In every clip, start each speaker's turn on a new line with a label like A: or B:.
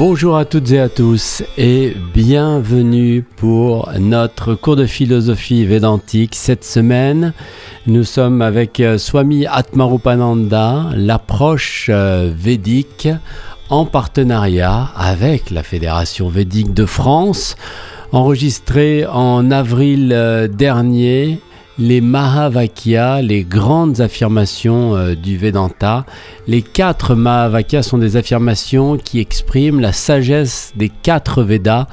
A: Bonjour à toutes et à tous et bienvenue pour notre cours de philosophie védantique. Cette semaine, nous sommes avec euh, Swami Atmarupananda, l'approche euh, védique en partenariat avec la Fédération védique de France, enregistré en avril euh, dernier les Mahavakyas, les grandes affirmations euh, du Vedanta. Les quatre Mahavakyas sont des affirmations qui expriment la sagesse des quatre Védas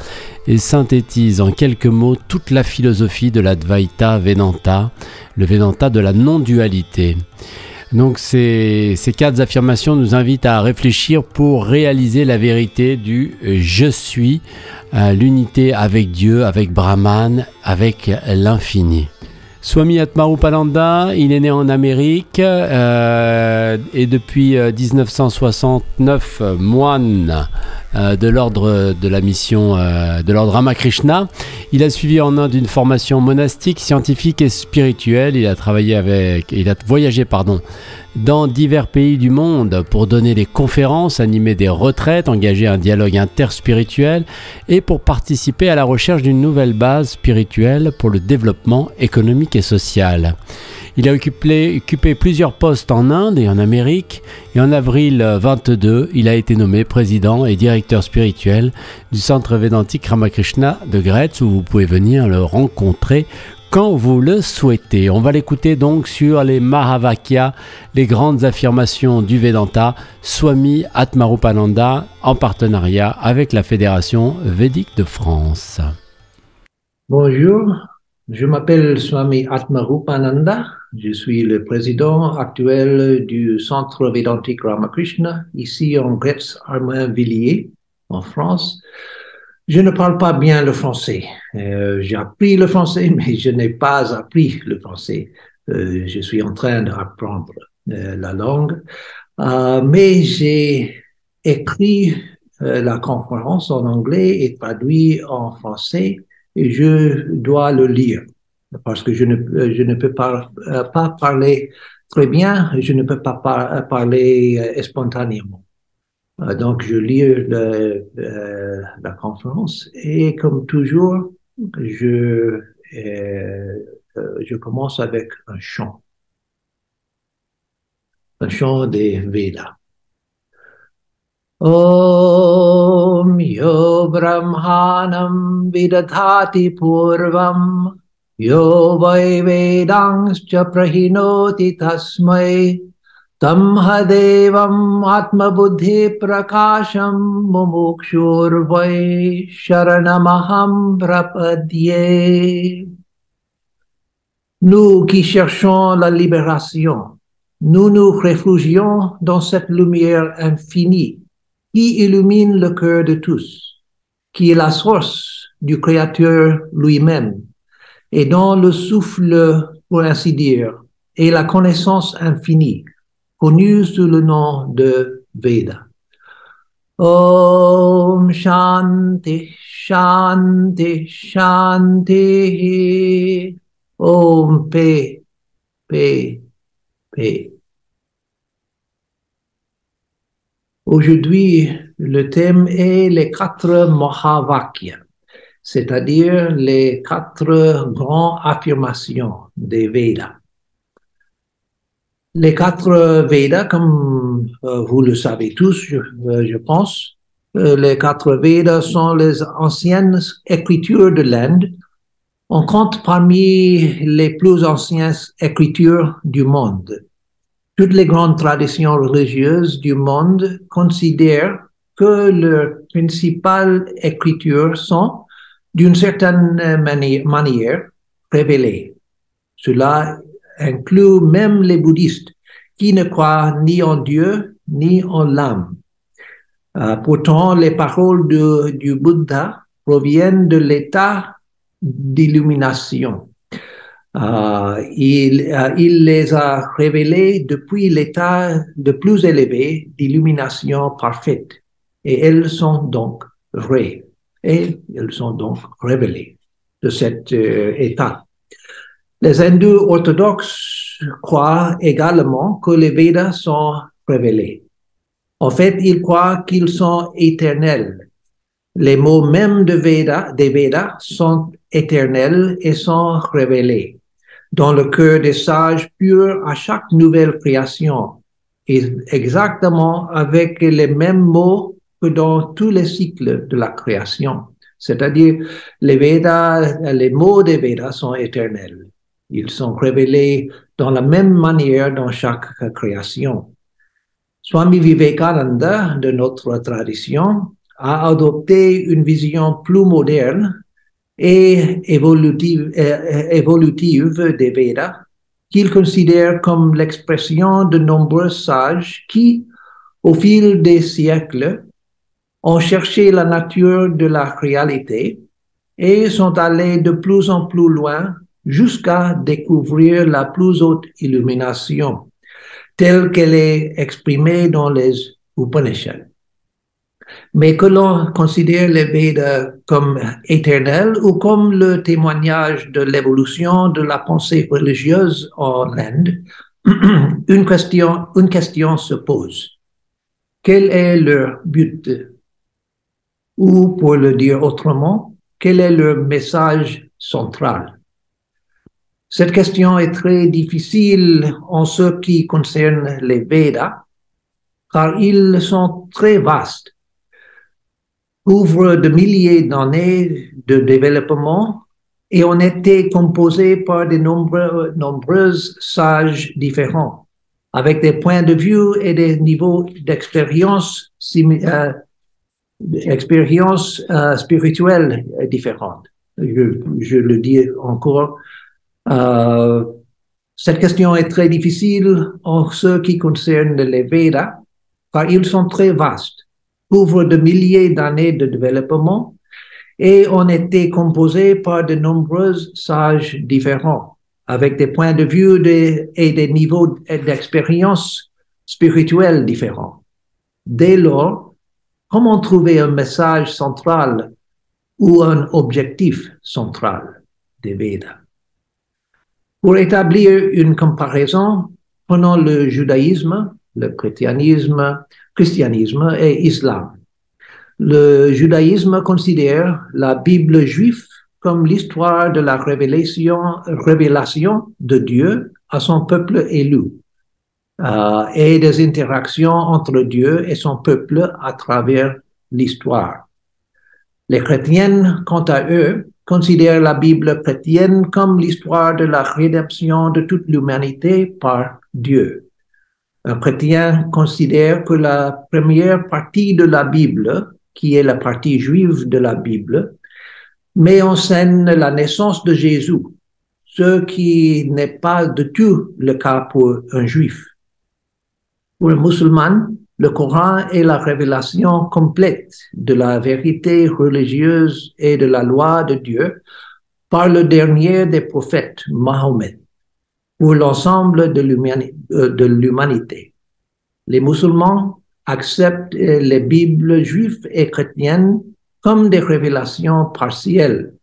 A: et synthétisent en quelques mots toute la philosophie de l'Advaita Vedanta, le Vedanta de la non-dualité. Donc ces, ces, quatre affirmations nous invitent à réfléchir pour réaliser la vérité du je suis, euh, l'unité avec Dieu, avec Brahman, avec l'infini. Swami Atmarupananda, il est né en Amérique euh, et depuis 1969 euh, moine. euh, de l'ordre de la mission de l'ordre Ramakrishna. Il a suivi en Inde une formation monastique, scientifique et spirituelle. Il a travaillé avec, il a voyagé pardon dans divers pays du monde pour donner des conférences, animer des retraites, engager un dialogue interspirituel et pour participer à la recherche d'une nouvelle base spirituelle pour le développement économique et social. Il a occupé, plusieurs postes en Inde et en Amérique et en avril 22, il a été nommé président et directeur spirituel du Centre Védantique Ramakrishna de Gretz où vous pouvez venir le rencontrer quand vous le souhaitez. On va l'écouter donc sur les Mahavakyas, les grandes affirmations du Vedanta, Swami Atmarupananda, en partenariat avec la Fédération Védique de France.
B: Bonjour, je m'appelle Swami Atmarupananda. Je suis le président actuel du Centre Védantique Ramakrishna, ici en Gretz-Armainvilliers, en France. Je ne parle pas bien le français. Euh, j'ai appris le français, mais je n'ai pas appris le français. Euh, je suis en train d'apprendre euh, la langue. Mais j'ai écrit la conférence en anglais et traduit en français je dois le lire parce que je ne, je ne peux pas, pas parler très bien, je ne peux pas parler spontanément. Euh, donc, je lis euh, la conférence et comme toujours, je, euh, je commence avec un chant. Un chant des Vedas. Om yo brahmanam vidadhati purvam yo vai vedangscha prahinoti tasmai तं हदेवम् आत्मबुद्धिप्रकाशं मुमुक्षुर्वै शरणमहं प्रपद्ये Nous qui cherchons la libération, nous nous réfugions dans cette lumière infinie qui illumine le cœur de tous, qui est la source du Créateur lui-même, et dont le souffle, pour ainsi dire, est la connaissance infinie connu sous le nom de Veda. Om Shanti, Shanti, Shanti. Om P, P, P. Aujourd'hui, le thème est les quatre Mahavakyas, c'est-à-dire les quatre grandes affirmations des Vedas. Les quatre Védas, comme euh, vous le savez tous, je, euh, pense, euh, les quatre Védas sont les anciennes écritures de l'Inde. On compte parmi les plus anciennes écritures du monde. Toutes les grandes traditions religieuses du monde considèrent que leurs principales écritures sont, d'une certaine manière, révélées. Cela inclut même les bouddhistes qui ne croient ni en Dieu ni en l'âme. Euh, pourtant, les paroles du Bouddha proviennent de l'état d'illumination. Euh, il, euh, il, les a révélées depuis l'état de plus élevé d'illumination parfaite. Et elles sont donc vraies. Et elles sont donc révélées de cet état. Les hindous orthodoxes croient également que les Védas sont révélés. En fait, ils croient qu'ils sont éternels. Les mots mêmes de des Védas sont éternels et sont révélés dans le cœur des sages purs à chaque nouvelle création, exactement avec les mêmes mots que dans tous les cycles de la création. C'est-à-dire, les Védas, les mots des Védas sont éternels. Ils sont révélés dans la même manière dans chaque création. Swami Vivekananda, de notre tradition, a adopté une vision plus moderne et évolutive, euh, évolutive des Védas qu'il considère comme l'expression de nombreux sages qui, au fil des siècles, ont cherché la nature de la réalité et sont allés de plus en plus loin jusqu'à découvrir la plus haute illumination, telle qu'elle est exprimée dans les Upanishads. Mais que l'on considère les Védas comme éternels ou comme le témoignage de l'évolution de la pensée religieuse en Inde, une question, une question se pose. Quel est leur but? Ou pour le dire autrement, quel est leur message central? Cette question est très difficile en ce qui concerne les Védas, car ils sont très vastes, couvrent de milliers d'années de développement et ont été composés par de nombreux, nombreuses sages différents, avec des points de vue et des niveaux d'expérience euh, expériences euh, spirituelles différentes. Je, je, le dis encore. Euh, cette question est très difficile en ce qui concerne les Védas, car ils sont très vastes, couvrent de milliers d'années de développement et ont été composés par de nombreux sages différents, avec des points de vue et des niveaux d'expérience spirituelle différents. Dès lors, Comment trouver un message central ou un objectif central des Védas? Pour établir une comparaison, prenons le judaïsme, le christianisme, christianisme et islam. Le judaïsme considère la Bible juive comme l'histoire de la révélation, révélation de Dieu à son peuple élu euh, et des interactions entre Dieu et son peuple à travers l'histoire. Les chrétiens, quant à eux, considèrent la Bible chrétienne comme l'histoire de la rédemption de toute l'humanité par Dieu. Un chrétien considère que la première partie de la Bible, qui est la partie juive de la Bible, met en scène la naissance de Jésus, ce qui n'est pas du tout le cas pour un juif. Pour un musulman, le Coran est la révélation complète de la vérité religieuse et de la loi de Dieu par le dernier des prophètes, Mahomet, pour l'ensemble euh, de l'humanité. Les musulmans acceptent les Bibles juives et chrétiennes comme des révélations partielles,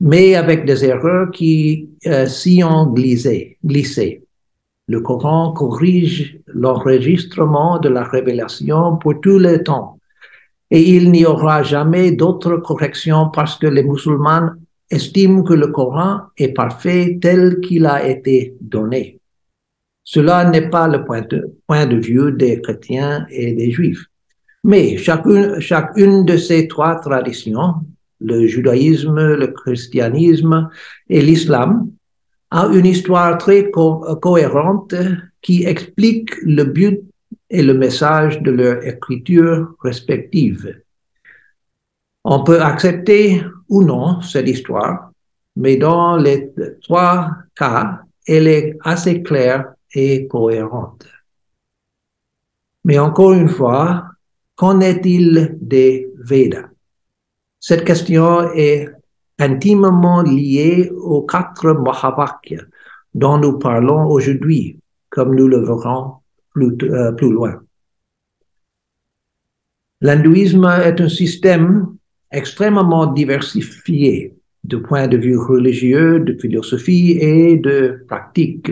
B: mais avec des erreurs qui euh, s'y ont glissé. glissé. Le Coran corrige l'enregistrement de la révélation pour tous les temps. Et il n'y aura jamais d'autre correction parce que les musulmans estiment que le Coran est parfait tel qu'il a été donné. Cela n'est pas le point de, vue des chrétiens et des juifs. Mais chacune, chacune de ces trois traditions, le judaïsme, le christianisme et l'islam, a une histoire très cohérente qui explique le but et le message de leur écriture respective. On peut accepter ou non cette histoire, mais dans les trois cas, elle est assez claire et cohérente. Mais encore une fois, qu'en est-il des Védas Cette question est intimement lié aux quatre Mahavakyas dont nous parlons aujourd'hui, comme nous le verrons plus, euh, plus loin. L'hindouisme est un système extrêmement diversifié de point de vue religieux, de philosophie et de pratique.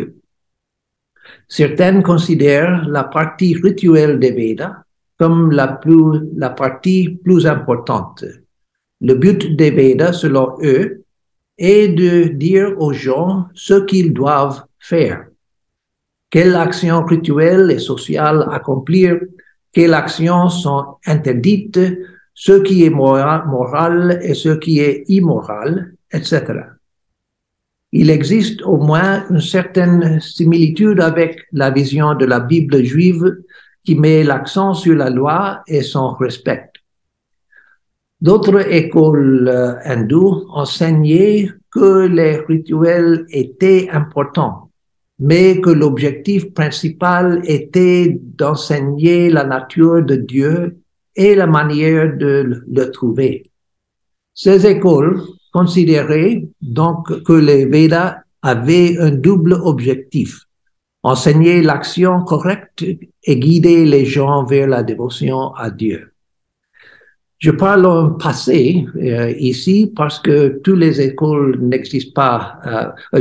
B: Certaines considèrent la partie rituelle des Védas comme la, plus, la partie plus importante. Le but des Védas, selon eux, est de dire aux gens ce qu'ils doivent faire. Quelles actions rituelles et sociales accomplir, quelles actions sont interdites, ce qui est moral, et ce qui est immoral, etc. Il existe au moins une certaine similitude avec la vision de la Bible juive qui met l'accent sur la loi et son respect. D'autres écoles euh, hindoues enseignaient que les rituels étaient importants, mais que l'objectif principal était d'enseigner la nature de Dieu et la manière de le trouver. Ces écoles considéraient donc que les Védas avaient un double objectif, enseigner l'action correcte et guider les gens vers la dévotion à Dieu. Je parle en passé euh, ici parce que toutes les écoles n'existent pas euh,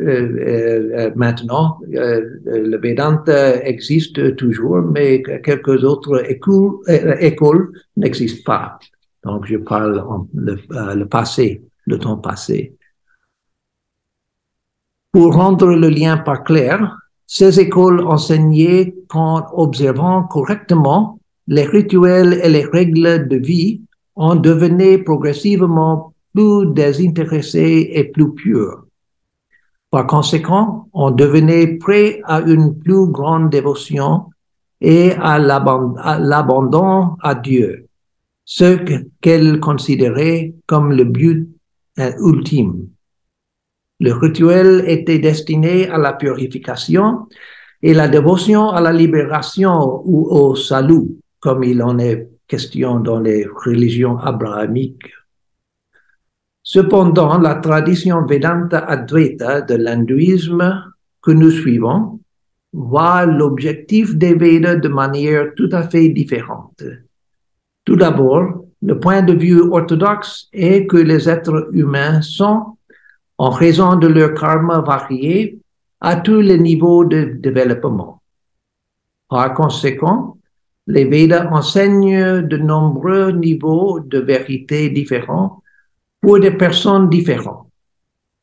B: euh, maintenant. le Vedanta existe toujours, mais quelques autres écoles, n'existent pas. Donc, je parle en le, le passé, le temps passé. Pour rendre le lien pas clair, ces écoles enseignaient qu'en observant correctement les rituels et les règles de vie, on devenait progressivement plus désintéressé et plus pur. Par conséquent, on devenait prêt à une plus grande dévotion et à l'abandon à Dieu, ce qu'elle considérait comme le but ultime. Le rituel était destiné à la purification et la dévotion à la libération ou au salut comme il en est question dans les religions abrahamiques. Cependant, la tradition Vedanta Advaita de l'hindouisme que nous suivons voit l'objectif des Védas de manière tout à fait différente. Tout d'abord, le point de vue orthodoxe est que les êtres humains sont, en raison de leur karma varié, à tous les niveaux de développement. Par conséquent, les Védas enseignent de nombreux niveaux de vérité différents pour des personnes différentes,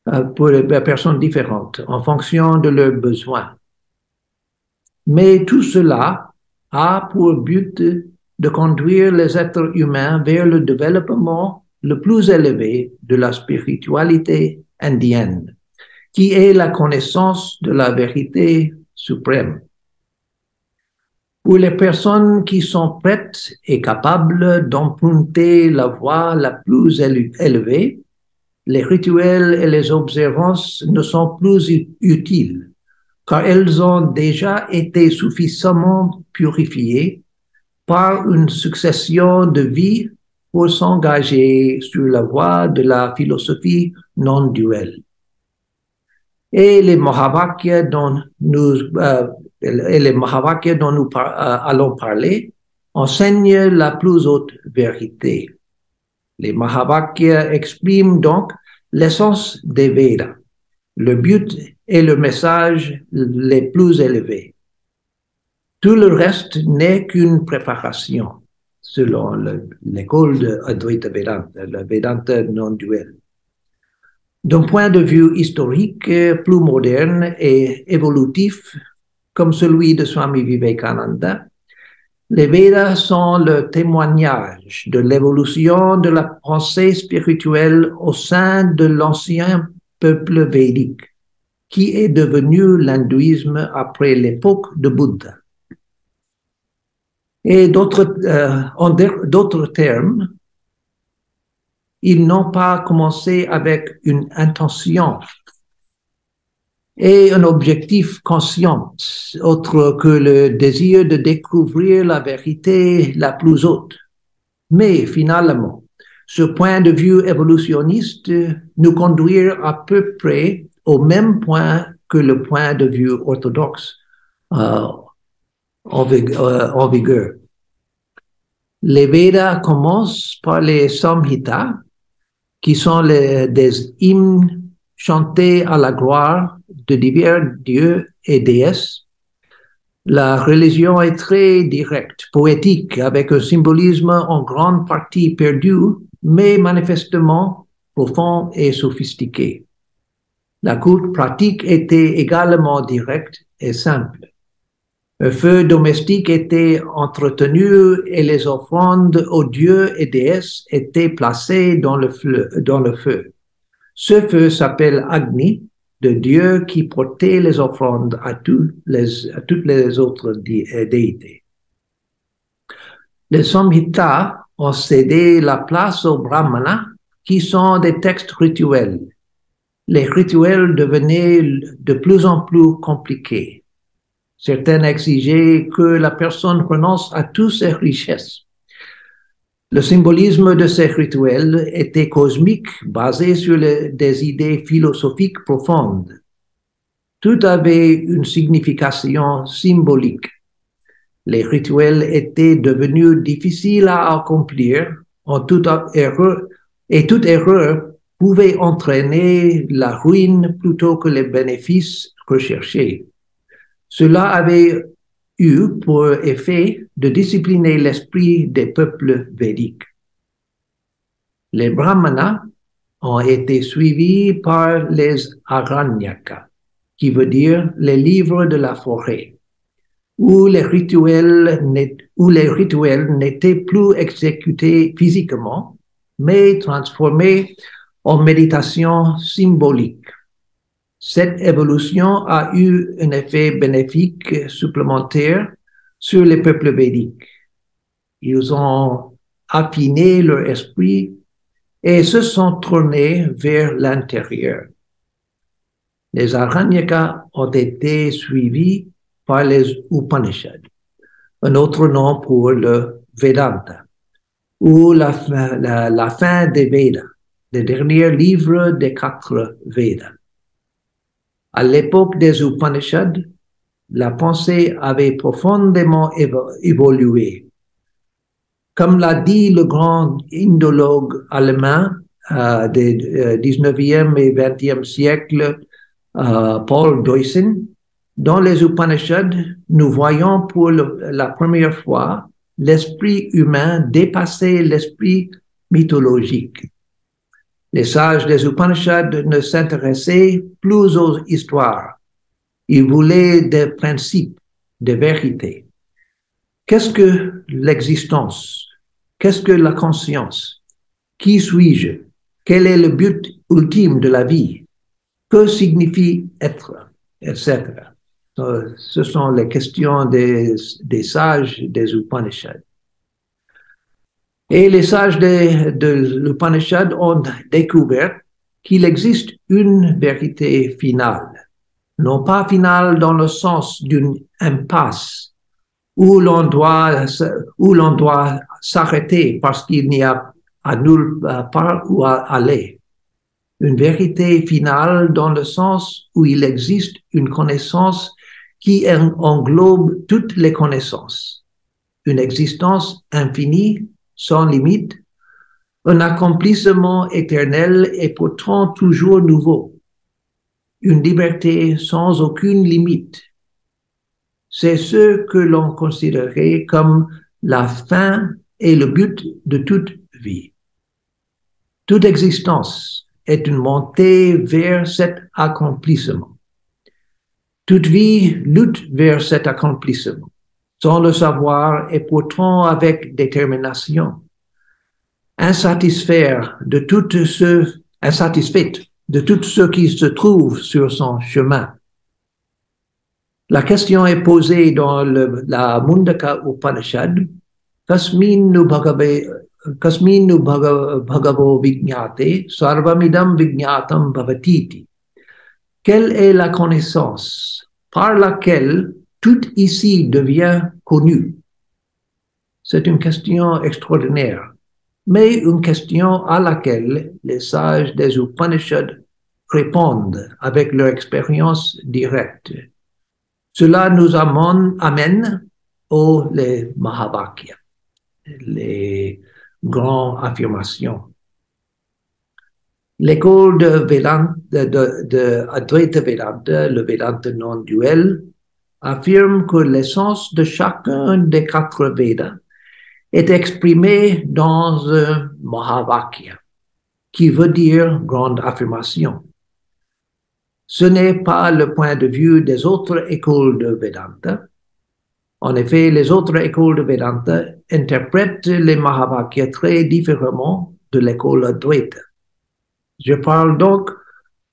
B: euh, pour des personnes différentes en fonction de leurs besoins. Mais tout cela a pour but de conduire les êtres humains vers le développement le plus élevé de la spiritualité indienne, qui est la connaissance de la vérité suprême. Pour les personnes qui sont prêtes et capables d'emprunter la voie la plus élevée, les rituels et les observances ne sont plus utiles, car elles ont déjà été suffisamment purifiées par une succession de vies pour s'engager sur la voie de la philosophie non duelle. Et les Mahavakyas dont nous euh, et les Mahavakyas dont nous euh, allons parler enseignent la plus haute vérité. Les Mahavakyas expriment donc l'essence des Védas, le but et le message les plus élevés. Tout le reste n'est qu'une préparation, selon l'école de Advaita Vedanta, le Vedanta non-duel. D'un point de vue historique plus moderne et évolutif, comme celui de Swami Vivekananda, les Védas sont le témoignage de l'évolution de la pensée spirituelle au sein de l'ancien peuple védique, qui est devenu l'hindouisme après l'époque de Bouddha. Et d'autres, euh, en d'autres termes, ils n'ont pas commencé avec une intention et un objectif conscient, autre que le désir de découvrir la vérité la plus haute. Mais finalement, ce point de vue évolutionniste nous conduit à peu près au même point que le point de vue orthodoxe euh, en, euh, vigueur. Les Védas commencent par les Samhitas, qui sont des hymnes chantés à la gloire de divers dieux et déesses. La religion est très directe, poétique, avec un symbolisme en grande partie perdu, mais manifestement profond et sophistiqué. La culte pratique était également directe et simple. Un feu domestique était entretenu et les offrandes aux dieux et déesses étaient placées dans le. Dans le feu. Ce feu s'appelle Agni, de Dieu qui portait les offrandes à, toutes les autres euh, déités. Les Samhitas ont cédé la place aux Brahmanas, qui sont des textes rituels. Les rituels devenaient de plus en plus compliqués. Certains exigeaient que la personne renonce à toutes ses richesses. Le symbolisme de ces rituels était cosmique, basé sur des idées philosophiques profondes. Tout avait une signification symbolique. Les rituels étaient devenus difficiles à accomplir en toute erreur, et toute erreur pouvait entraîner la ruine plutôt que les bénéfices recherchés. Cela avait eu pour effet de discipliner l'esprit des peuples védiques. Les brahmanas ont été suivis par les aranyaka, qui veut dire les livres de la forêt, où les rituels n'étaient plus exécutés physiquement, mais transformés en méditation symbolique. Cette évolution a eu un effet bénéfique supplémentaire sur les peuples védiques. Ils ont affiné leur esprit et se sont tournés vers l'intérieur. Les Aranyaka ont été suivis par les Upanishads, un autre nom pour le Vedanta, ou la, fin des Vedas, le dernier livre des quatre Vedas. À l'époque des Upanishads, la pensée avait profondément évolué. Comme l'a dit le grand indologue allemand euh, des 19e euh, et 20e siècles, euh, Paul Deussen, dans les Upanishads, nous voyons pour la première fois l'esprit humain dépasser l'esprit mythologique. Les sages des Upanishads ne s'intéressaient plus aux histoires. Ils voulaient des principes, des vérités. Qu'est-ce que l'existence? Qu'est-ce que la conscience? Qui suis-je? Quel est le but ultime de la vie? Que signifie être? Etc. Ce sont les questions des, des sages des Upanishads. Et les sages de, de l'Upanishad ont découvert qu'il existe une vérité finale, non pas finale dans le sens d'une impasse où l'on doit, où l'on doit s'arrêter parce qu'il n'y a à nulle part où aller. Une vérité finale dans le sens où il existe une connaissance qui englobe toutes les connaissances. Une existence infinie sans limite, un accomplissement éternel et pourtant toujours nouveau, une liberté sans aucune limite. C'est ce que l'on considérait comme la fin et le but de toute vie. Toute existence est une montée vers cet accomplissement. Toute vie lutte vers cet accomplissement sans le savoir et pourtant avec détermination. Insatisfaire de tout ce, insatisfaite de tout ce qui se trouve sur son chemin. La question est posée dans le, la Mundaka Upanishad, Kasminu Kasminu Bhagavo Vijnate Sarvamidam Vijnatam Bhavatiti. Quelle est la connaissance par laquelle tout ici devient connu. C'est une question extraordinaire, mais une question à laquelle les sages des Upanishads répondent avec leur expérience directe. Cela nous amène, amène aux les Mahavakya, les grandes affirmations. L'école de Vedanta, de, de, Advaita Vedanta, le Vedanta non duel, affirme que l'essence de chacun des quatre Védas est exprimée dans un Mahavakya, qui veut dire grande affirmation. Ce n'est pas le point de vue des autres écoles de Vedanta. En effet, les autres écoles de Vedanta interprètent les Mahavakyas très différemment de l'école Advaita. Je parle donc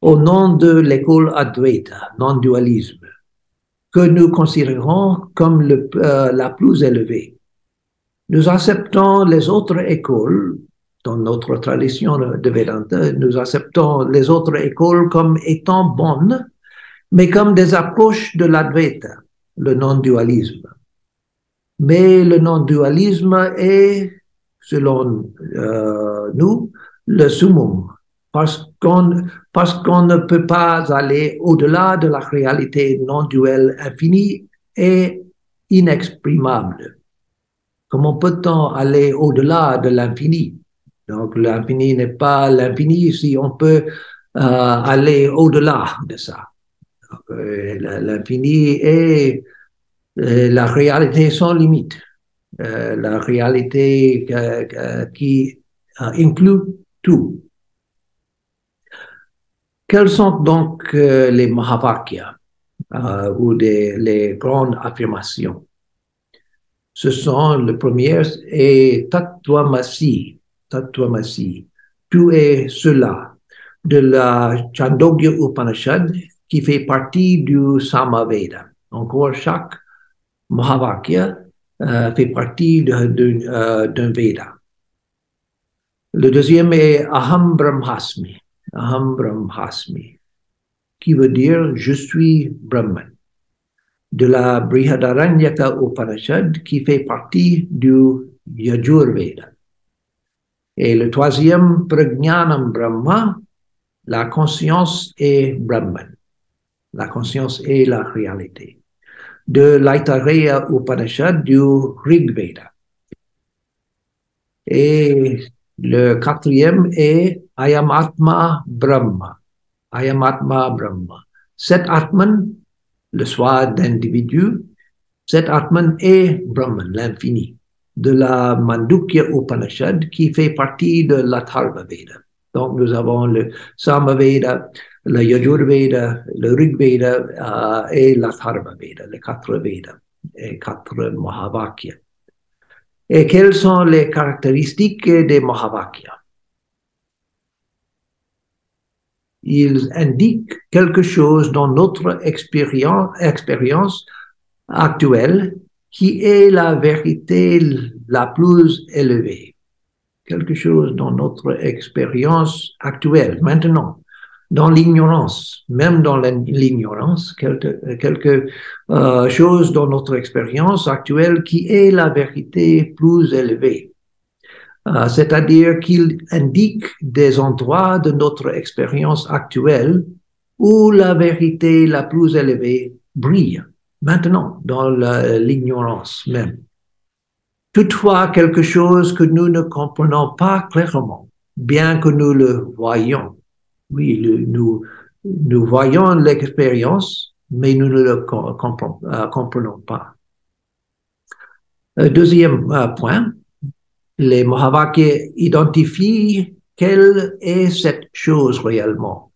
B: au nom de l'école Advaita, non-dualisme, que nous considérons comme euh, la plus élevée. Nous acceptons les autres écoles dans notre tradition de Vedanta, nous acceptons les autres écoles comme étant bonnes, mais comme des approches de l'Advaita, le non-dualisme. Mais le non-dualisme est, selon euh, nous, le summum, parce parce qu'on ne peut pas aller au-delà de la réalité non-duelle infinie et inexprimable. Comment peut-on aller au-delà de l'infini? Donc l'infini n'est pas l'infini si on peut euh, aller au-delà de ça. Euh, l'infini est euh, la réalité sans limite, la réalité qui inclut tout. Quelles sont donc les Mahavakyas ou les grandes affirmations? Ce sont le premier est Tatvamasi, Tatvamasi. Tout est cela de la Chandogya Upanishad qui fait partie du Samaveda. Encore chaque Mahavakya euh, fait partie euh, d'un Veda. Le deuxième est Aham Brahmasmi. Aham Brahmasmi, qui veut dire je suis Brahman. De la Brihadaranyaka Upanishad qui fait partie du Yajurveda. Et le troisième, Prajnanam Brahma, la conscience est Brahman. La conscience est la réalité. De l'Aitareya Upanishad du Rig Veda. Et le quatrième est Ayamatma Brahma. Ayamatma Brahma. Cet Atman, le soi d'individu, cet Atman est Brahman, l'infini de la Mandukya Upanishad qui fait partie de l'Atharva Veda. Donc nous avons le Samaveda, le Yajurveda, le Rigveda euh, et l'Atharva Veda, les quatre Vedas et quatre Mahavakyas. Et quelles sont les caractéristiques des Mahavakyas Ils indiquent quelque chose dans notre expérience, expérience actuelle qui est la vérité la plus élevée. Quelque chose dans notre expérience actuelle, maintenant, dans l'ignorance, même dans l'ignorance, quelque, euh, chose dans notre expérience actuelle qui est la vérité plus élevée. Euh, c'est-à-dire qu'il indique des endroits de notre expérience actuelle où la vérité la plus élevée brille maintenant dans l'ignorance même. Toutefois, quelque chose que nous ne comprenons pas clairement, bien que nous le voyons. Oui, nous, voyons l'expérience, mais nous ne le euh, comprenons pas. Euh, deuxième euh, point, les Mahavakyas identifient quelle est cette chose réellement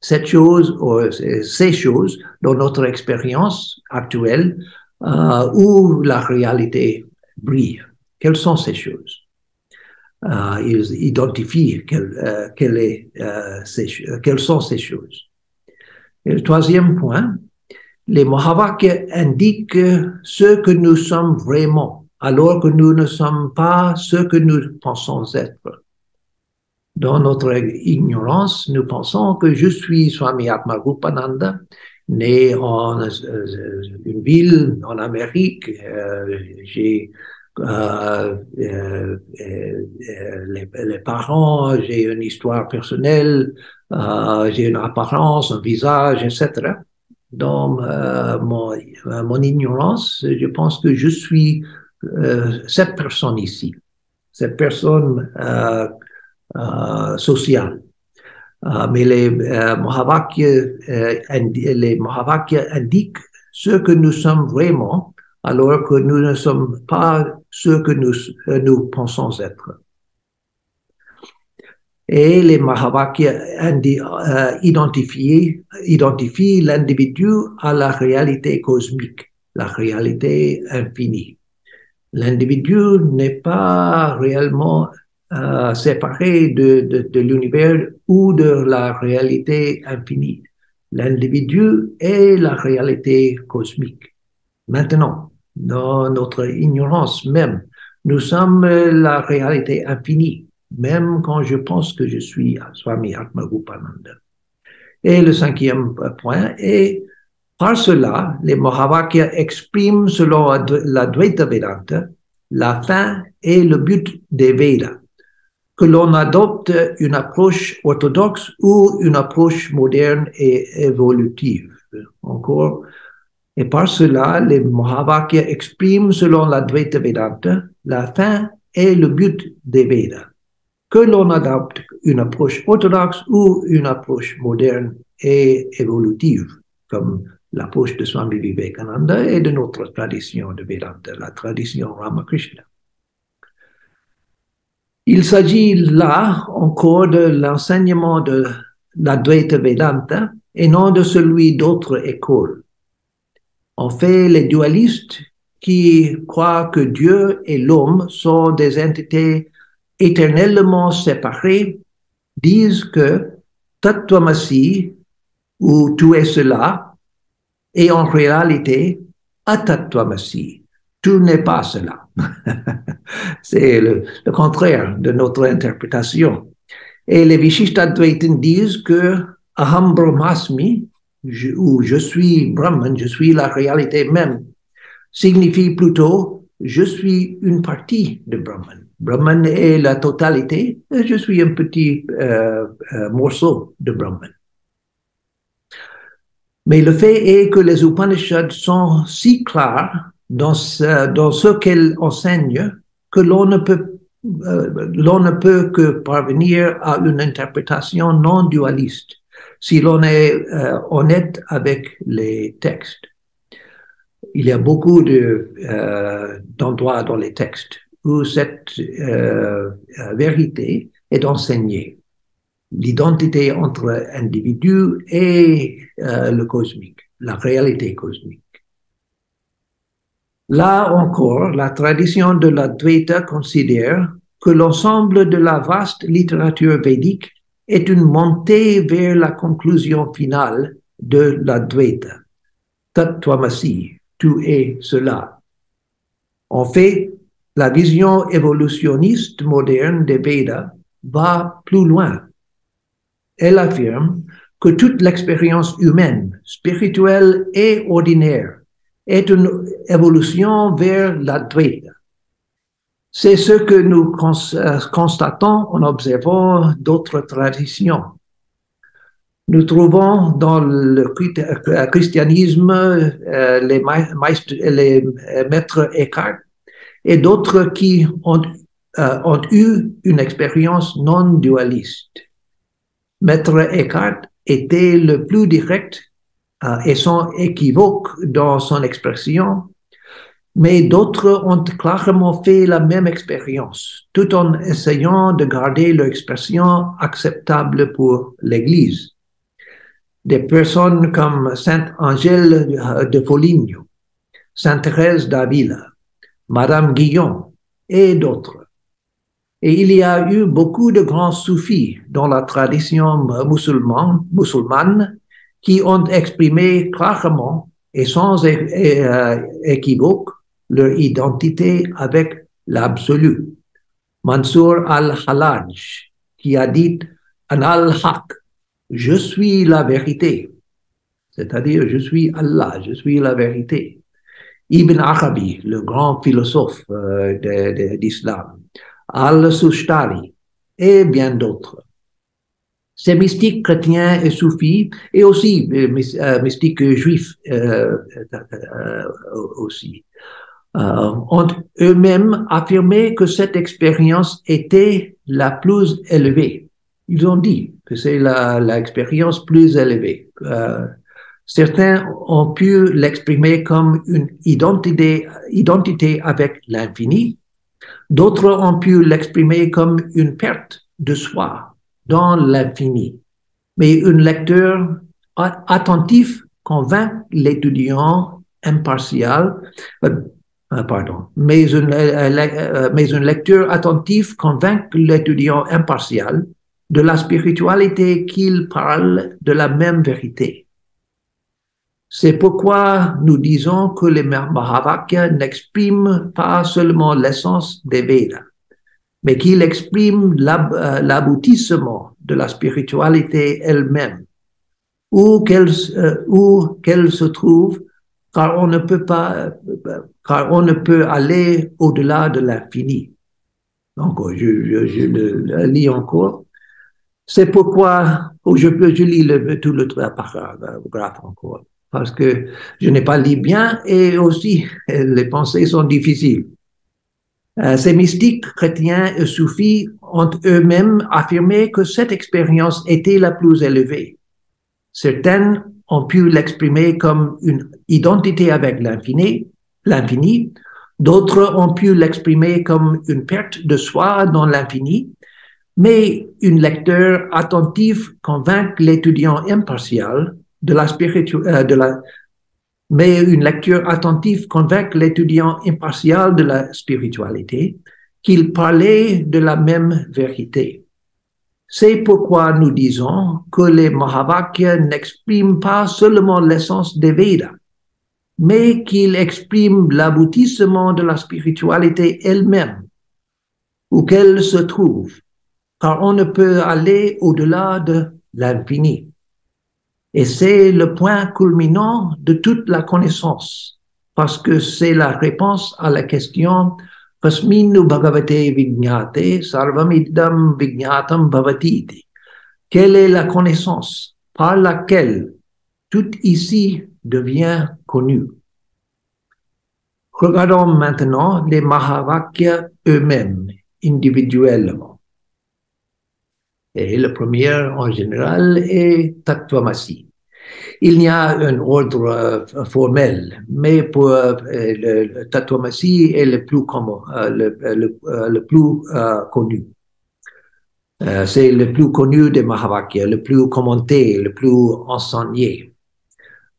B: cette chose, ou ces choses dans notre expérience actuelle euh, où la réalité brille. Quelles sont ces choses? Euh, Ils identifient euh, est, quelles sont ces choses. Le troisième point, les Mahavakyas indiquent ce que nous sommes vraiment, alors que nous ne sommes pas ce que nous pensons être. Dans notre ignorance, nous pensons que je suis Swami Atmarupananda, né en euh, une ville en Amérique. Euh, j'ai euh, les, parents, j'ai une histoire personnelle, j'ai une apparence, un visage, etc. Dans mon, ignorance, je pense que je suis cette personne ici, cette personne euh, social. Euh, mais les euh, indiquent ce que nous sommes vraiment, alors que nous ne sommes pas ce que nous, nous pensons être. Et les Mahavakyas euh, identifient, identifient l'individu à la réalité cosmique, la réalité infinie. L'individu n'est pas réellement euh, séparé de, de, de l'univers ou de la réalité infinie. L'individu est la réalité cosmique. Maintenant, dans notre ignorance même, nous sommes la réalité infinie, même quand je pense que je suis Swami Atmarupananda. Et le cinquième point est, par cela, les Mahavakyas expriment selon la Dvaita Vedanta la fin et le but des Vedas que l'on adopte une approche orthodoxe ou une approche moderne et évolutive. Encore, et par cela, les Mahavakyas expriment selon la Dvaita Vedanta la fin et le but des Vedas. Que l'on adopte une approche orthodoxe ou une approche moderne et évolutive, comme l'approche de Swami Vivekananda et de notre tradition de Vedanta, la tradition Ramakrishna. Il s'agit là encore de l'enseignement de l'Advaita Vedanta et non de celui d'autres écoles. En fait, les dualistes qui croient que Dieu et l'homme sont des entités éternellement séparées disent que Tatvamasi ou tu es cela et en réalité Atatvamasi, tout n'est pas cela. C'est le, contraire de notre interprétation. Et les Vishishtadvaitin disent que Aham Brahmasmi, ou je suis Brahman, je suis la réalité même, signifie plutôt je suis une partie de Brahman. Brahman est la totalité, je suis un petit euh, euh, morceau de Brahman. Mais le fait est que les Upanishads sont si clairs dans ce, qu'elles enseignent que euh, l'on ne peut que parvenir à une interprétation non dualiste si l'on est euh, honnête avec les textes. Il y a beaucoup euh, d'endroits dans les textes où cette vérité est enseignée. L'identité entre individu et le cosmique, la réalité cosmique. Là encore, la tradition de la Dvaita considère que l'ensemble de la vaste littérature védique est une montée vers la conclusion finale de la Dvaita. Tatvamasi, tu es cela. En fait, la vision évolutionniste moderne des Vedas va plus loin. Elle affirme que toute l'expérience humaine, spirituelle et ordinaire est une évolution vers la Dvaita. C'est ce que nous euh, constatons en observant d'autres traditions. Nous trouvons dans le euh, christianisme euh, les, maîtres Eckhart et d'autres qui ont, eu une expérience non dualiste. Maître Eckhart était le plus direct et sont équivoques dans son expression, mais d'autres ont clairement fait la même expérience, tout en essayant de garder leur expression acceptable pour l'Église. Des personnes comme Sainte Angèle de Foligno, Sainte Thérèse d'Avila, Madame Guillon et d'autres. Et il y a eu beaucoup de grands soufis dans la tradition musulmane, qui ont exprimé clairement et sans équivoque leur identité avec l'absolu. Mansour al-Halaj, qui a dit An al-Haq, je suis la vérité, c'est-à-dire je suis Allah, je suis la vérité. Ibn Arabi, le grand philosophe euh, d'islam, al-Sustari et bien d'autres. Ces mystiques chrétiens et soufis, et aussi euh, euh, mystiques juifs euh, aussi, ont eux-mêmes affirmé que cette expérience était la plus élevée. Ils ont dit que c'est l'expérience plus élevée. Certains ont pu l'exprimer comme une identité, identité avec l'infini. D'autres ont pu l'exprimer comme une perte de soi dans l'infini. Mais un lecteur attentif convainc l'étudiant impartial, euh, euh, pardon, mais une, euh, mais une lecture attentive convainc l'étudiant impartial de la spiritualité qu'il parle de la même vérité. C'est pourquoi nous disons que les Mahavakyas n'expriment pas seulement l'essence des Védas, mais qu'ils expriment l'aboutissement de la spiritualité elle-même, où qu'elle se trouve, car on ne peut pas, car on ne peut aller au-delà de l'infini. Donc, je, je, le lis encore. C'est pourquoi, je, je lis le, tout le paragraphe encore, parce que je n'ai pas lu bien et aussi les pensées sont difficiles. Euh, ces mystiques chrétiens et soufis ont eux-mêmes affirmé que cette expérience était la plus élevée. Certaines ont pu l'exprimer comme une identité avec l'infini, l'infini. D'autres ont pu l'exprimer comme une perte de soi dans l'infini. Mais une lecteur attentif convainc l'étudiant impartial de la spiritualité, de la, mais une lecture attentive convainc l'étudiant impartial de la spiritualité qu'il parlait de la même vérité. C'est pourquoi nous disons que les Mahavakyas n'expriment pas seulement l'essence des Védas, mais qu'ils expriment l'aboutissement de la spiritualité elle-même, où qu'elle se trouve, car on ne peut aller au-delà de l'infini. Et c'est le point culminant de toute la connaissance, parce que c'est la réponse à la question Kasminu bhagavate vignate sarvamidam vignatam bhavatiti. Quelle est la connaissance par laquelle tout ici devient connu? Regardons maintenant les Mahavakyas eux-mêmes, individuellement. Et le premier en général est Tattvamasi. Il y a un ordre euh, formel, mais pour euh, le, Tattvamasi est le plus connu. c'est le plus connu des Mahavakyas, le plus commenté, le plus enseigné.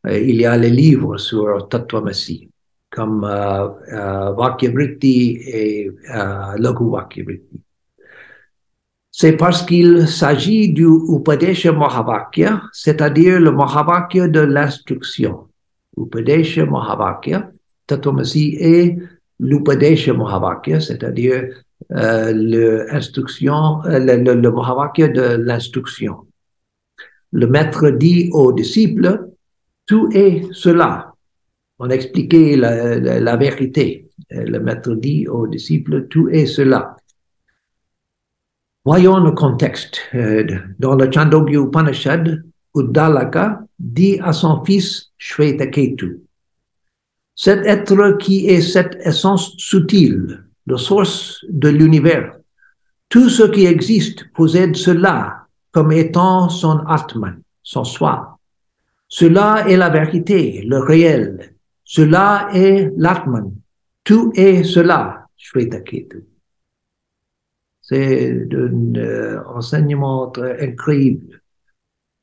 B: Il y a les livres sur Tattvamasi, comme Vakyavriti et Laghu Vakyavriti. C'est parce qu'il s'agit du Upadesha Mahavakya, c'est-à-dire le Mahavakya de l'instruction. Upadesha Mahavakya, Tatomasi est l'Upadesha Mahavakya, c'est-à-dire euh, l'instruction, euh, le, le, Mahavakya de l'instruction. Le maître dit aux disciples, tout est cela. On expliquait la, la, la vérité. Le maître dit aux disciples, tout est cela. Voyons le contexte. Euh, dans le Chandogya Upanishad, Uddalaka dit à son fils Shvetaketu, cet être qui est cette essence subtile, la source de l'univers, tout ce qui existe possède cela comme étant son Atman, son soi. Cela est la vérité, le réel. Cela est l'Atman. Tout est cela, Shvetaketu. C'est un euh, enseignement incroyable.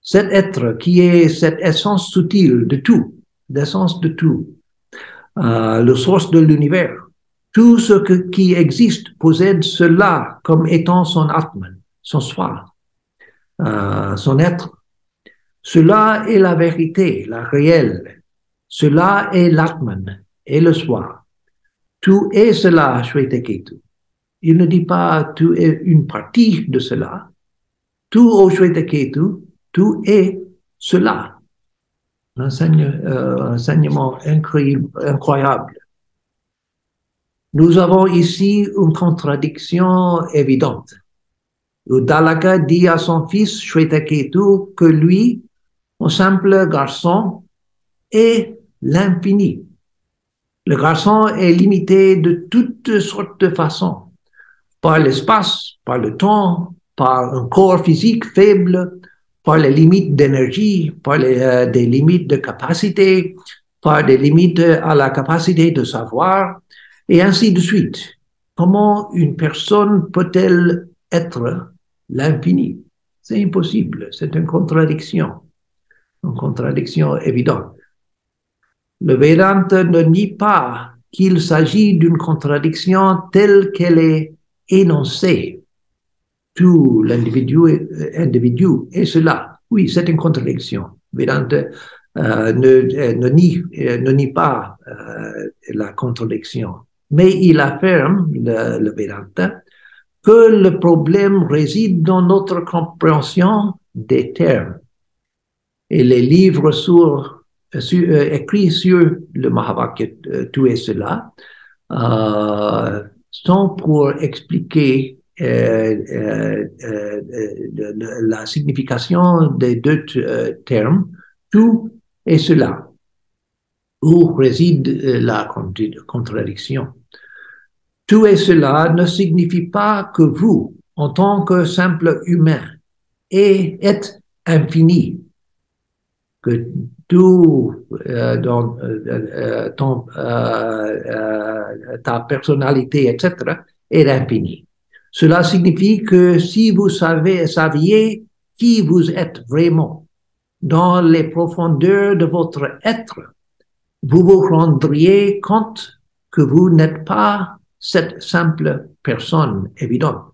B: Cet être qui est cette essence subtile de tout, l'essence de tout, euh, le source de l'univers, tout ce qui existe possède cela comme étant son Atman, son soi, euh, son être. Cela est la vérité, la réelle. Cela est l'Atman et le soi. Tout est cela, Shwetaketu. Il ne dit pas tout est une partie de cela. Tout au Ketu, tout est cela. Un euh, enseignement incroyable. Nous avons ici une contradiction évidente. Dalaka dit à son fils Shwetaketu que lui, un simple garçon, est l'infini. Le garçon est limité de toutes sortes de façons par l'espace, par le temps, par un corps physique faible, par les limites d'énergie, par les, euh, des limites de capacité, par des limites à la capacité de savoir, et ainsi de suite. Comment une personne peut-elle être l'infini? C'est impossible, c'est une contradiction, une contradiction évidente. Le Vedanta ne nie pas qu'il s'agit d'une contradiction telle qu'elle est énoncée. Tout l'individu individu est cela. Oui, c'est une contradiction. Vedanta euh, ne, ne, nie, ne nie pas euh, la contradiction. Mais il affirme, le, le Vedanta, que le problème réside dans notre compréhension des termes. Et les livres euh, écrits sur le Mahavakya, euh, tout et cela, euh, sont pour expliquer la signification des deux termes, tout et cela, où réside la contradiction. Tout et cela ne signifie pas que vous, en tant que simple humain, êtes infini, que tout euh, dans euh, ton, euh, ta personnalité, etc., est infini. Cela signifie que si vous savez, saviez qui vous êtes vraiment dans les profondeurs de votre être, vous vous rendriez compte que vous n'êtes pas cette simple personne évidente.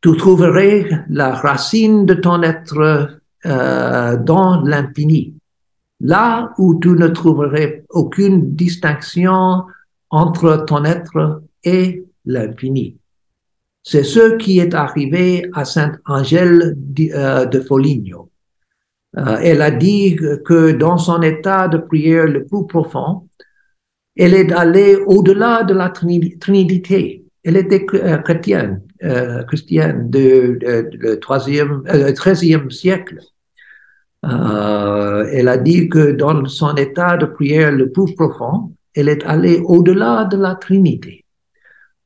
B: Tu trouverais la racine de ton être euh, dans l'infini, là où tu ne trouverais aucune distinction entre ton être et l'infini. C'est ce qui est arrivé à Sainte Angèle euh, de Foligno. Euh, elle a dit que dans son état de prière le plus profond, elle est allée au-delà de la Trinité. Elle était chrétienne, euh, chrétienne du troisième, euh, 13e siècle. Euh, elle a dit que dans son état de prière le plus profond, elle est allée au-delà de la Trinité,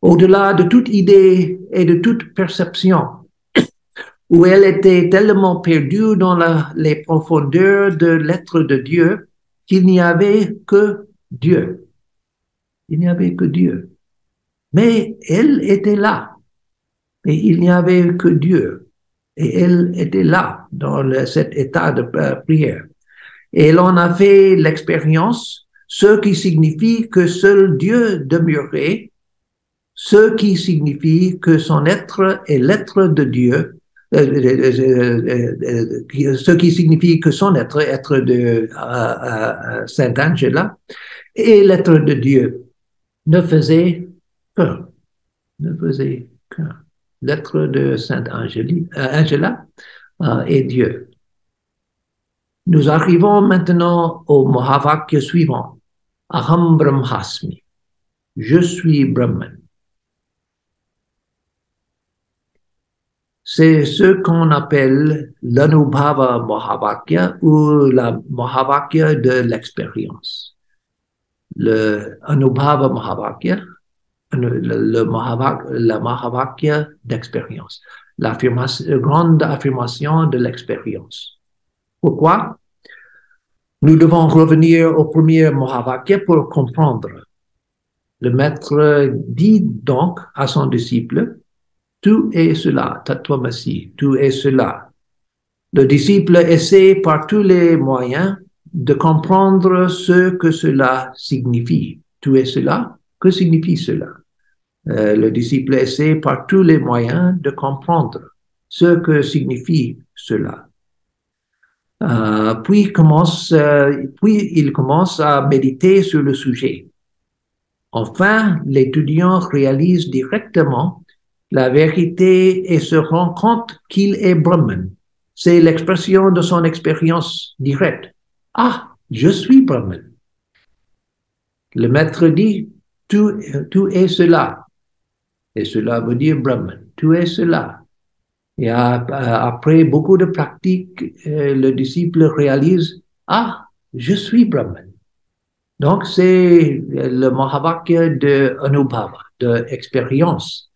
B: au-delà de toute idée et de toute perception, où elle était tellement perdue dans la, les profondeurs de l'être de Dieu qu'il n'y avait que Dieu il n'y avait que Dieu. Mais elle était là. Et il n'y avait que Dieu. Et elle était là dans cet état de euh, prière. Et elle en a fait l'expérience, ce qui signifie que seul Dieu demeurait, ce qui signifie que son être est l'être de Dieu, euh, euh, ce qui signifie que son être, être de Saint Angela, est l'être de Dieu ne faisait qu'un, ne faisait qu'un. L'être de Sainte Angela euh, est Dieu. Nous arrivons maintenant au Mahavakya suivant. Aham Brahmasmi. Je suis Brahman. C'est ce qu'on appelle l'Anubhava Mahavakya ou la Mahavakya de l'expérience le Anubhava Mahavakya, le, la Mahavakya d'expérience, la grande affirmation de l'expérience. Pourquoi? Nous devons revenir au premier Mahavakya pour comprendre. Le maître dit donc à son disciple, tout est cela, Tatwamasi, tout est cela. Le disciple essaie par tous les moyens de comprendre ce que cela signifie. Tout est cela. Que signifie cela? Euh, Le disciple essaie par tous les moyens de comprendre ce que signifie cela. Euh, puis, commence, euh, puis il commence à méditer sur le sujet. Enfin, l'étudiant réalise directement la vérité et se rend compte qu'il est Brahman. C'est l'expression de son expérience directe. Ah, je suis Brahman. Le maître dit, tout, tout est cela. Et cela veut dire Brahman. Tout est cela. Et après beaucoup de pratiques, euh, le disciple réalise, ah, je suis Brahman. Donc, c'est le Mahavakya de Anubhava, de expérience.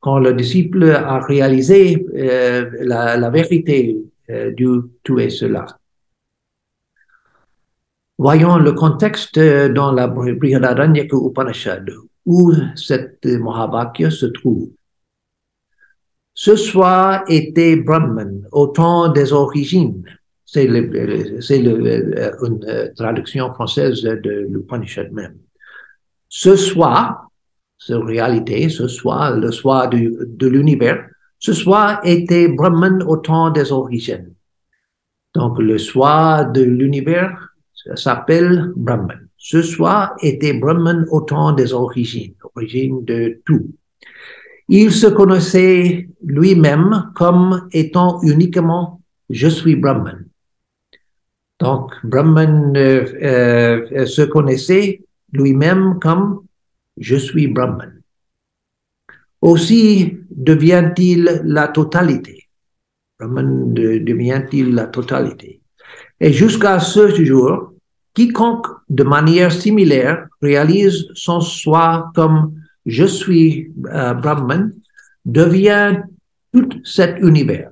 B: Quand le disciple a réalisé euh, la, vérité euh, dû tuer cela. Voyons le contexte dans la Brihadaranyaka Upanishad où cette Mahavakya se trouve. Ce soi était Brahman au temps des origines. C'est une traduction française de l'Upanishad même. Ce soi, cette réalité, ce soi, le soi de l'univers, ce soi était Brahman au temps des origines. Donc le soi de l'univers s'appelle Brahman. Ce soi était Brahman au temps des origines, origine de tout. Il se connaissait lui-même comme étant uniquement je suis Brahman. Donc Brahman euh, euh, se connaissait lui-même comme je suis Brahman. Aussi devient-il la totalité. Brahman devient-il la totalité. Et jusqu'à ce jour, quiconque de manière similaire réalise son soi comme je suis euh, Brahman devient tout cet univers.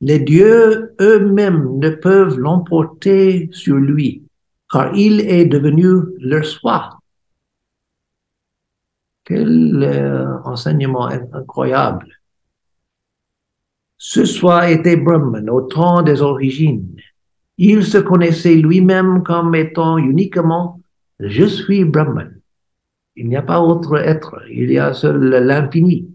B: Les dieux eux-mêmes ne peuvent l'emporter sur lui, car il est devenu leur soi. Quel euh, enseignement incroyable. Ce soi était Brahman au temps des origines. Il se connaissait lui-même comme étant uniquement je suis Brahman. Il n'y a pas autre être, il y a seul l'infini.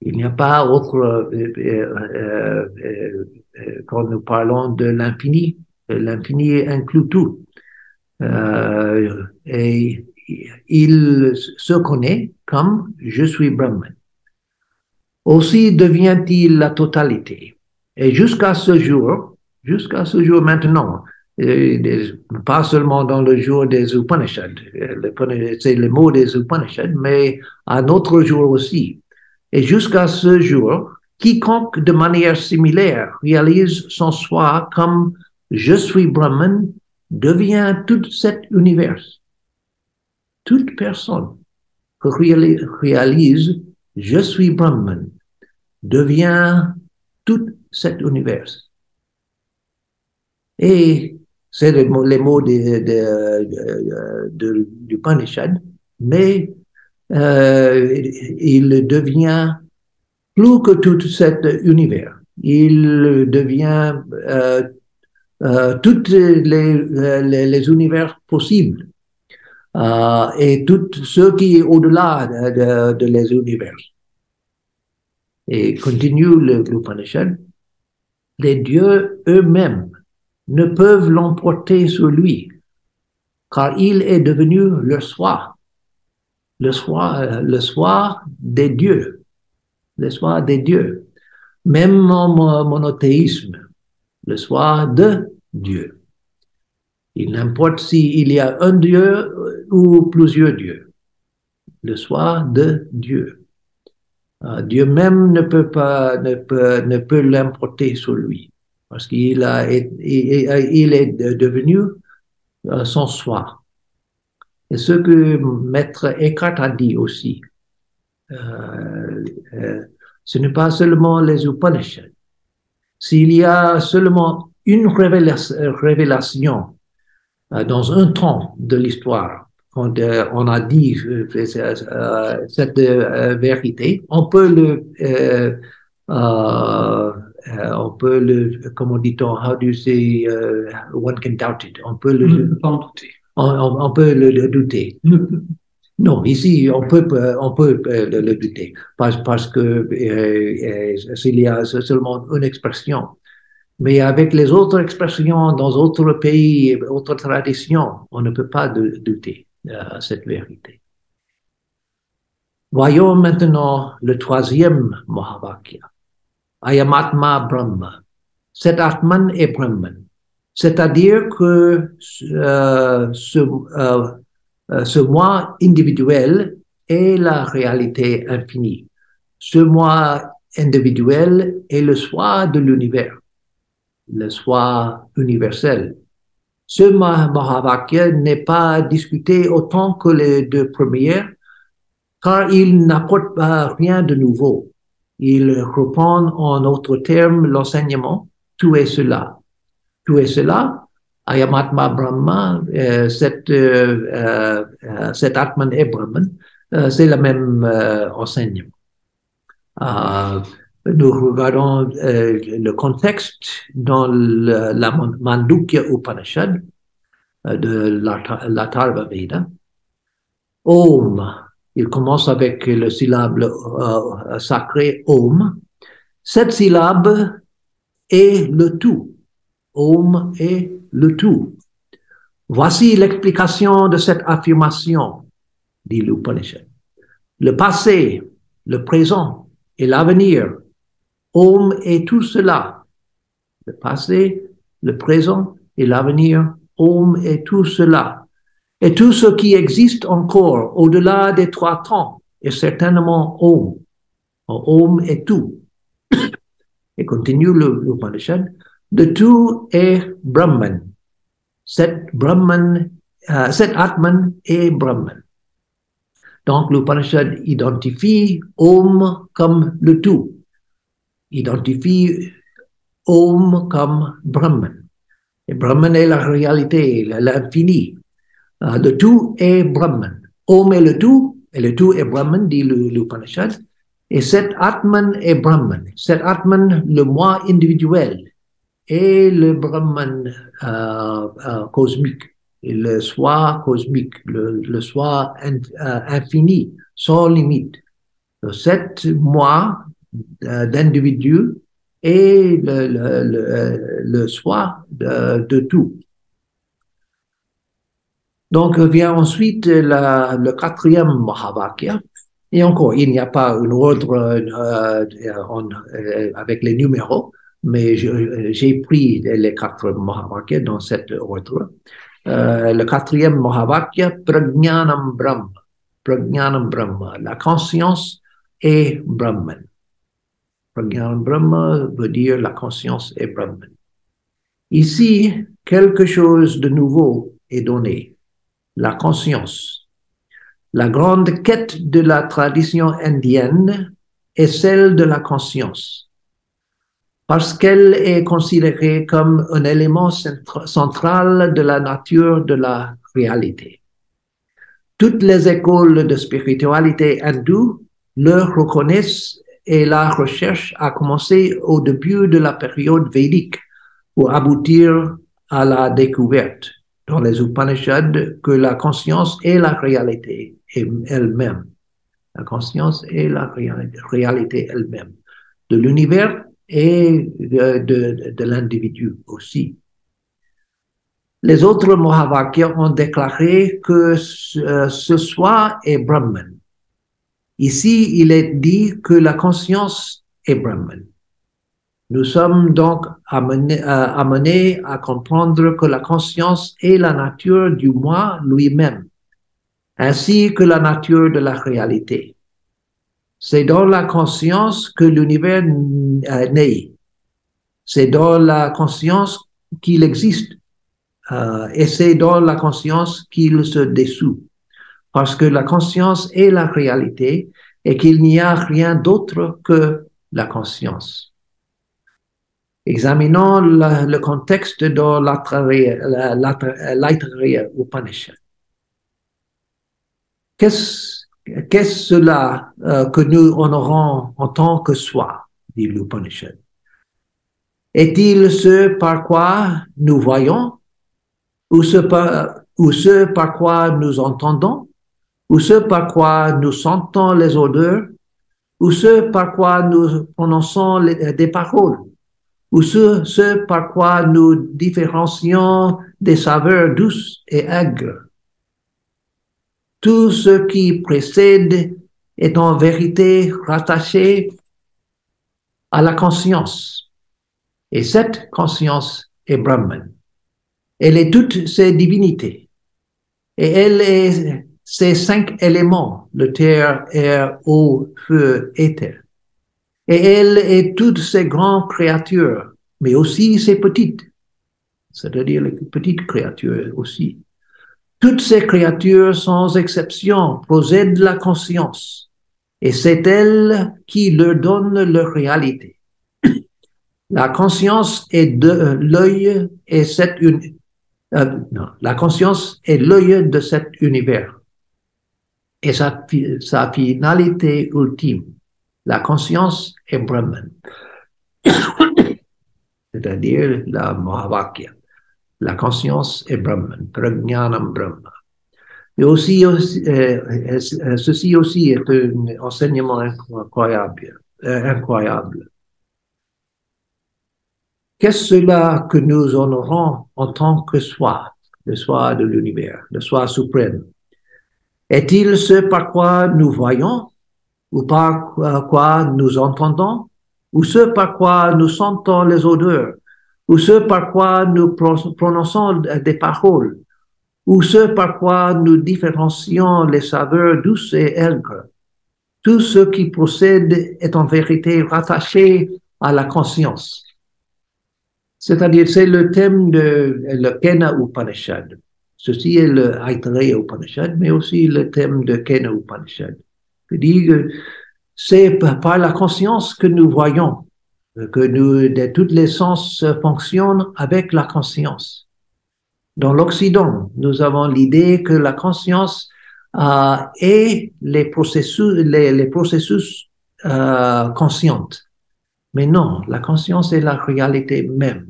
B: Il n'y a pas autre, euh, euh, euh, quand nous parlons de l'infini, l'infini inclut tout. et il se connaît comme je suis Brahman. Aussi devient-il la totalité. Et jusqu'à ce jour, jusqu'à ce jour maintenant, pas seulement dans le jour des Upanishads, c'est le mot des Upanishads, mais à notre jour aussi. Et jusqu'à ce jour, quiconque de manière similaire réalise son soi comme je suis Brahman devient tout cet univers. Toute personne qui réalise je suis Brahman devient tout cet univers. Et c'est les mots, de, du Panishad, mais euh, il devient plus que tout cet univers. Il devient euh, euh, tous les, univers possibles et tout ce qui est au-delà de, de, les univers. Et continue le l'Upanishad, les dieux eux-mêmes ne peuvent l'emporter sur lui, car il est devenu le soi, le soi, le soi des dieux, le soi des dieux, même en monothéisme, le soi de Dieu. Il n'importe s'il y a un Dieu ou plusieurs dieux, le soi de Dieu. Euh, Dieu même ne peut pas, ne peut, ne peut l'importer sur lui parce qu'il a, il est devenu euh, son soi. Et ce que Maître Eckhart a dit aussi, euh, euh, ce n'est pas seulement les Upanishads. S'il y a seulement une révélation, dans un temps de l'histoire, quand on a dit cette vérité, on peut le euh, on peut le, comment dit-on, how do you say, uh, one can doubt it. On peut le,
C: pas en douter.
B: On, on, peut le, le douter. Non, ici, on peut, on peut euh, le, le douter parce, parce que euh, euh, s'il y a seulement une expression. Mais avec les autres expressions dans d'autres pays, autres traditions, on ne peut pas douter euh, cette vérité. Voyons maintenant le troisième Mahavakya. Ayamatma Brahma. Cet Atman est Brahman. C'est-à-dire que euh, ce, euh, euh, ce moi individuel est la réalité infinie. Ce moi individuel est le soi de l'univers, le soi universel. Ce Mahavakya n'est pas discuté autant que les deux premières, car il n'apporte rien de nouveau. Il reprend en autres termes l'enseignement tout est cela. Tout est cela. Ayamatma Brahma, euh, cet, euh, euh, Atman et Brahman, euh, c'est le même euh, enseignement. Euh, nous regardons euh, le contexte dans le, la Mandukya Upanishad euh, de l'Atharva Veda. Om, il commence avec le syllabe euh, sacré Om. Cette syllabe est le tout. Om est le tout. Voici l'explication de cette affirmation, dit l'Upanishad. Le passé, le présent et l'avenir. Om est tout cela. Le passé, le présent et l'avenir. Om est tout cela. Et tout ce qui existe encore au-delà des trois temps est certainement Om. Om est tout. Et continue le. De tout est Brahman. Cet Brahman, euh, Atman est Brahman. Donc l'Upanishad identifie Om comme le tout. Identifie Om comme Brahman. Et Brahman est la réalité, l'infini. Euh, le tout est Brahman. Om est le tout, et le tout est Brahman, dit l'Upanishad. Et cet Atman est Brahman. Cet Atman, le moi individuel, et le Brahman euh, euh, cosmique, le soi cosmique, le, soi in- infini, sans limite. Cet moi d'individu et le, soi de tout. Donc vient ensuite le quatrième Mahavakya. Et encore, il n'y a pas un ordre euh, euh, avec les numéros, mais j'ai pris les quatre Mahavakya dans cet ordre. Euh, le quatrième Mahavakya, Prajnanam Brahma. Prajnanam Brahma, la conscience est Brahman. Prajnanam Brahma veut dire la conscience est Brahman. Ici, quelque chose de nouveau est donné, la conscience. La grande quête de la tradition indienne est celle de la conscience, parce qu'elle est considérée comme un élément centra- central de la nature de la réalité. Toutes les écoles de spiritualité hindoue le reconnaissent et la recherche a commencé au début de la période védique pour aboutir à la découverte dans les Upanishads que la conscience est la réalité elle-même. La conscience est la réalité, elle-même de l'univers et de, l'individu aussi. Les autres Mahavakyas ont déclaré que ce, ce soi est Brahman. Ici, il est dit que la conscience est Brahman. Nous sommes donc amenés, euh, amenés à comprendre que la conscience est la nature du moi lui-même, ainsi que la nature de la réalité. C'est dans la conscience que l'univers euh, naît. C'est dans la conscience qu'il existe. Euh, et c'est dans la conscience qu'il se dissout. Parce que la conscience est la réalité et qu'il n'y a rien d'autre que la conscience. Examinons le, contexte dans l'Aitareya Upanishad. Qu'est-ce qu'est-ce cela euh, que nous honorons en tant que soi, dit l'Upanishad. Est-il ce par quoi nous voyons, ou ce par, quoi nous entendons, ou ce par quoi nous sentons les odeurs, ou ce par quoi nous prononçons des paroles, ou ce, par quoi nous différencions des saveurs douces et aigres. Tout ce qui précède est en vérité rattaché à la conscience. Et cette conscience est Brahman. Elle est toutes ses divinités. Et elle est ces cinq éléments, le terre, air, eau, feu, éther. Et elle est toutes ces grandes créatures, mais aussi ces petites, c'est-à-dire les petites créatures aussi. Toutes ces créatures, sans exception, possèdent la conscience, et c'est elle qui leur donne leur réalité. La conscience est de euh, l'œil et cette une, euh, non, la conscience est l'œil de cet univers et sa, sa finalité ultime. La conscience est Brahman, c'est-à-dire la Mahavakya. La conscience est Brahman, Prajnanam Brahma. Et aussi, aussi euh, euh, ceci aussi est un enseignement incroyable. Euh, incroyable. Qu'est-ce cela que nous honorons en tant que soi, le soi de l'univers, le soi suprême? Est-il ce par quoi nous voyons ou par quoi nous entendons ou ce par quoi nous sentons les odeurs ou ce par quoi nous prononçons des paroles ou ce par quoi nous différencions les saveurs douces et aigres. Tout ce qui procède est en vérité rattaché à la conscience. C'est-à-dire, c'est le thème de le Kena Upanishad. Ceci est le Aitreya Upanishad, mais aussi le thème de Kena Upanishad. Dis que c'est par la conscience que nous voyons, que nous, de toutes les sens fonctionnent avec la conscience. Dans l'Occident, nous avons l'idée que la conscience euh, est les processus, les, processus euh, conscientes. Mais non, la conscience est la réalité même.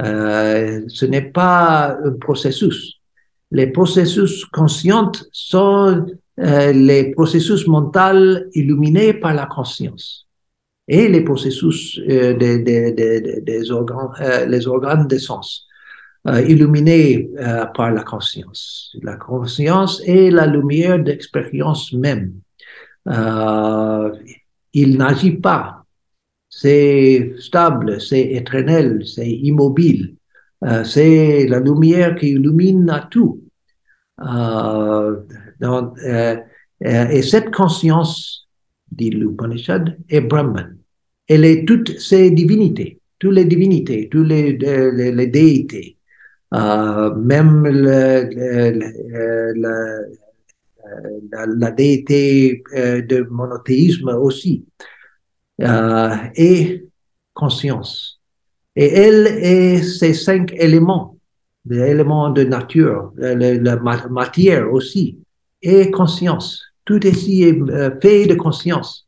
B: Euh, ce n'est pas un processus. Les processus conscients sont euh, les processus mentaux illuminés par la conscience et les processus euh, des, des, des, organes, euh, les organes des sens euh, illuminé euh, par la conscience. La conscience est la lumière d'expérience même. Il n'agit pas. C'est stable, c'est éternel, c'est immobile. C'est la lumière qui illumine à tout. Donc, et cette conscience, dit l'Upanishad, est Brahman. Elle est toutes ses divinités, toutes les divinités, toutes les, les, les déités. Euh, même la, la, déité euh, de monothéisme aussi, euh, et conscience. Et elle est ces cinq éléments, les éléments de nature, la, matière aussi, et conscience. Tout ici est fait de conscience.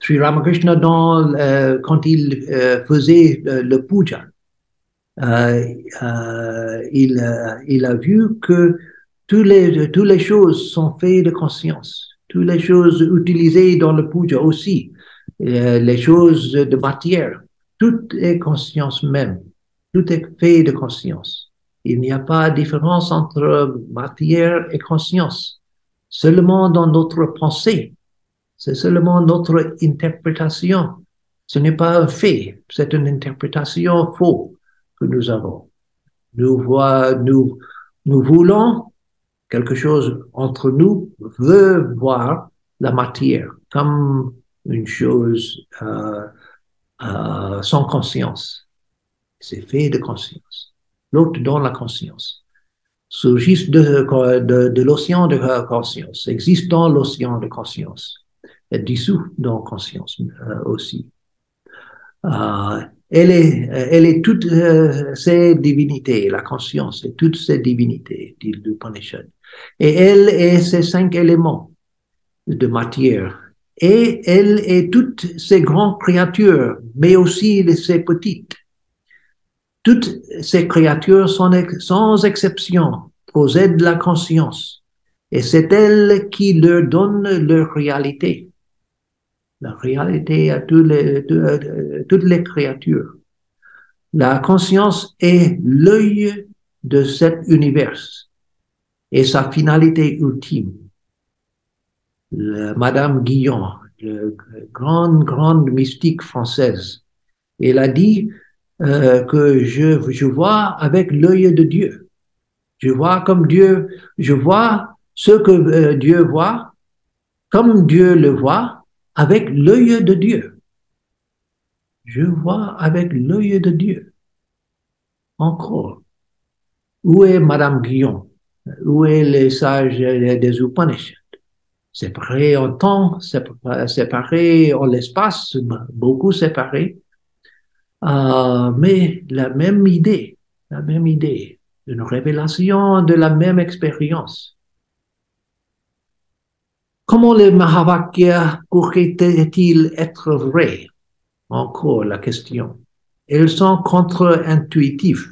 B: Sri Ramakrishna, dans, quand il faisait le puja, euh, euh, il, il a vu que toutes les, toutes les choses sont faites de conscience. Toutes les choses utilisées dans le puja aussi, euh, les choses de matière, tout est conscience même. Tout est fait de conscience. Il n'y a pas de différence entre matière et conscience. Seulement dans notre pensée. C'est seulement notre interprétation. Ce n'est pas un fait, c'est une interprétation fausse nous avons. Nous, voit, nous, nous voulons quelque chose entre nous, veut voir la matière comme une chose euh, euh, sans conscience. C'est fait de conscience. L'autre dans la conscience. Surgisse de, de, de l'océan de conscience, existe dans l'océan de conscience, est dissous dans conscience euh, aussi. Euh, elle est, elle est toutes euh, ces divinités, la conscience et toutes ces divinités, dit l'Upanishad. Et elle est ces cinq éléments de matière. Et elle est toutes ces grandes créatures, mais aussi ces petites. Toutes ces créatures sont sans exception possèdent la conscience. Et c'est elle qui leur donne leur réalité la réalité à toutes les, toutes les créatures. La conscience est l'œil de cet univers et sa finalité ultime. Madame Guillon, grande, grande mystique française, elle a dit euh, que je, je vois avec l'œil de Dieu. Je vois comme Dieu, je vois ce que euh, Dieu voit, comme Dieu le voit, avec l'œil de Dieu. Je vois avec l'œil de Dieu. Encore. Où est Madame Guillon? Où est les sages des Upanishads? Séparés en temps, séparés en l'espace, beaucoup séparés. Euh, mais la même idée, la même idée, une révélation de la même expérience. Comment les Mahavakya pourraient-ils être vrais? Encore la question. Ils sont contre-intuitifs.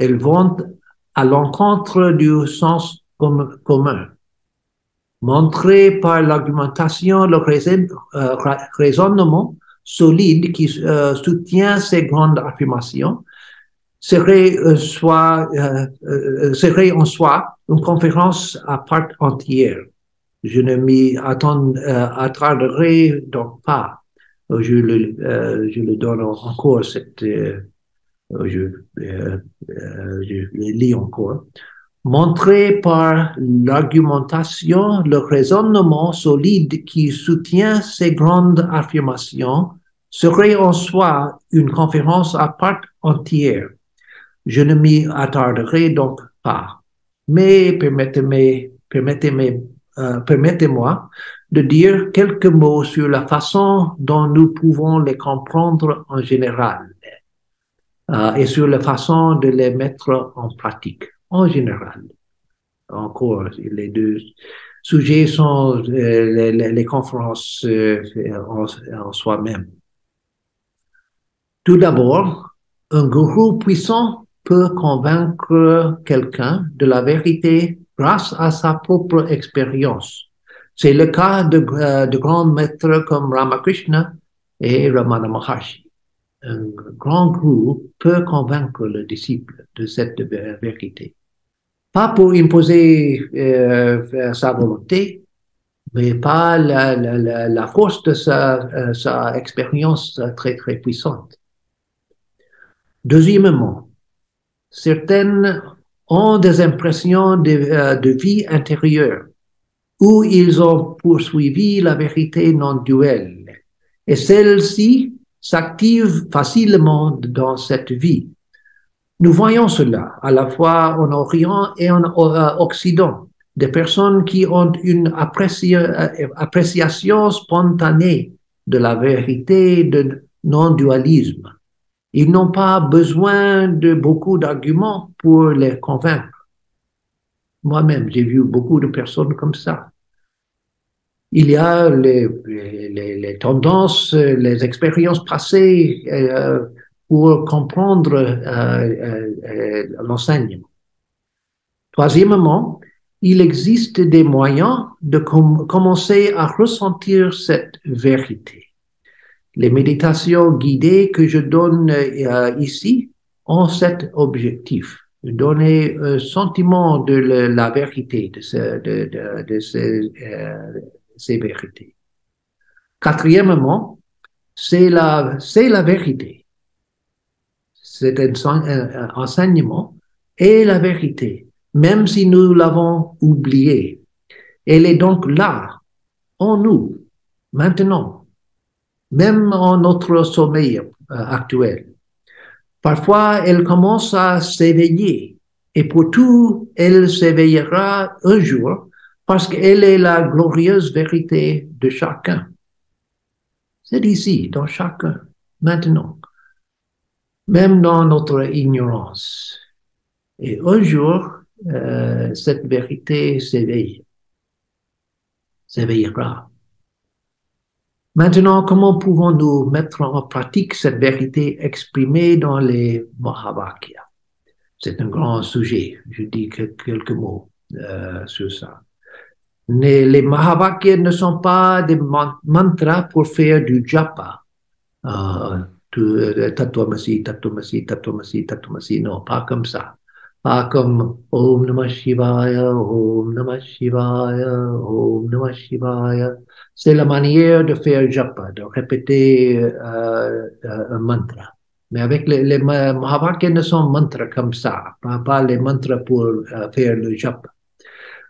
B: Ils vont à l'encontre du sens commun. Montré par l'argumentation, le euh, raisonnement solide qui euh, soutient ces grandes affirmations serait, euh, soit, serait en soi une conférence à part entière. Je ne m'y attarderai donc pas. Je le, je le donne encore cette, je, je le lis encore montré par l'argumentation, le raisonnement solide qui soutient ces grandes affirmations, serait en soi une conférence à part entière. Je ne m'y attarderai donc pas. Mais permettez-moi permettez euh, de dire quelques mots sur la façon dont nous pouvons les comprendre en général euh, et sur la façon de les mettre en pratique en général. Encore, les deux sujets sont euh, les, conférences euh, en, soi-même. Tout d'abord, un gourou puissant peut convaincre quelqu'un de la vérité grâce à sa propre expérience. C'est le cas de, euh, de grands maîtres comme Ramakrishna et Ramana Maharshi un grand gourou peut convaincre le disciple de cette vérité pas pour imposer euh, sa volonté, mais pas la, force de sa, euh, sa, expérience très, très puissante. Deuxièmement, certaines ont des impressions de, euh, de vie intérieure où ils ont poursuivi la vérité non duelle. Et celle-ci s'active facilement dans cette vie. Nous voyons cela à la fois en Orient et en euh, Occident, des personnes qui ont une euh, appréciation spontanée de la vérité de non-dualisme. Ils n'ont pas besoin de beaucoup d'arguments pour les convaincre. Moi-même, j'ai vu beaucoup de personnes comme ça. Il y a les, tendances, les expériences passées, euh, pour comprendre euh, euh, euh, l'enseignement. Troisièmement, il existe des moyens de commencer à ressentir cette vérité. Les méditations guidées que je donne ici ont cet objectif, donner un sentiment de la vérité, de, de, de ces, ces vérités. Quatrièmement, c'est la, c'est la vérité cet enseignement est la vérité, même si nous l'avons oublié. Elle est donc là, en nous, maintenant, même en notre sommeil euh, actuel. Parfois, elle commence à s'éveiller et pour tout, elle s'éveillera un jour parce qu'elle est la glorieuse vérité de chacun. C'est ici, dans chacun, maintenant même dans notre ignorance. Et un jour, euh, cette vérité s'éveille, s'éveillera. Maintenant, comment pouvons-nous mettre en pratique cette vérité exprimée dans les Mahavakyas C'est un grand sujet. Je dis quelques mots euh, sur ça. Les Mahavakyas ne sont pas des mantras pour faire du japa. Euh, Tatvamasi, Tatvamasi, Tatvamasi, Tatvamasi. Non, pas comme ça. Pas comme Om Namah Shivaya, Om Namah Shivaya, Om Namah Shivaya. C'est la manière de faire japa, de répéter euh, euh, un mantra. Mais avec les, les Mahavakyas ne sont mantras comme ça, pas, pas les mantras pour euh, faire le japa.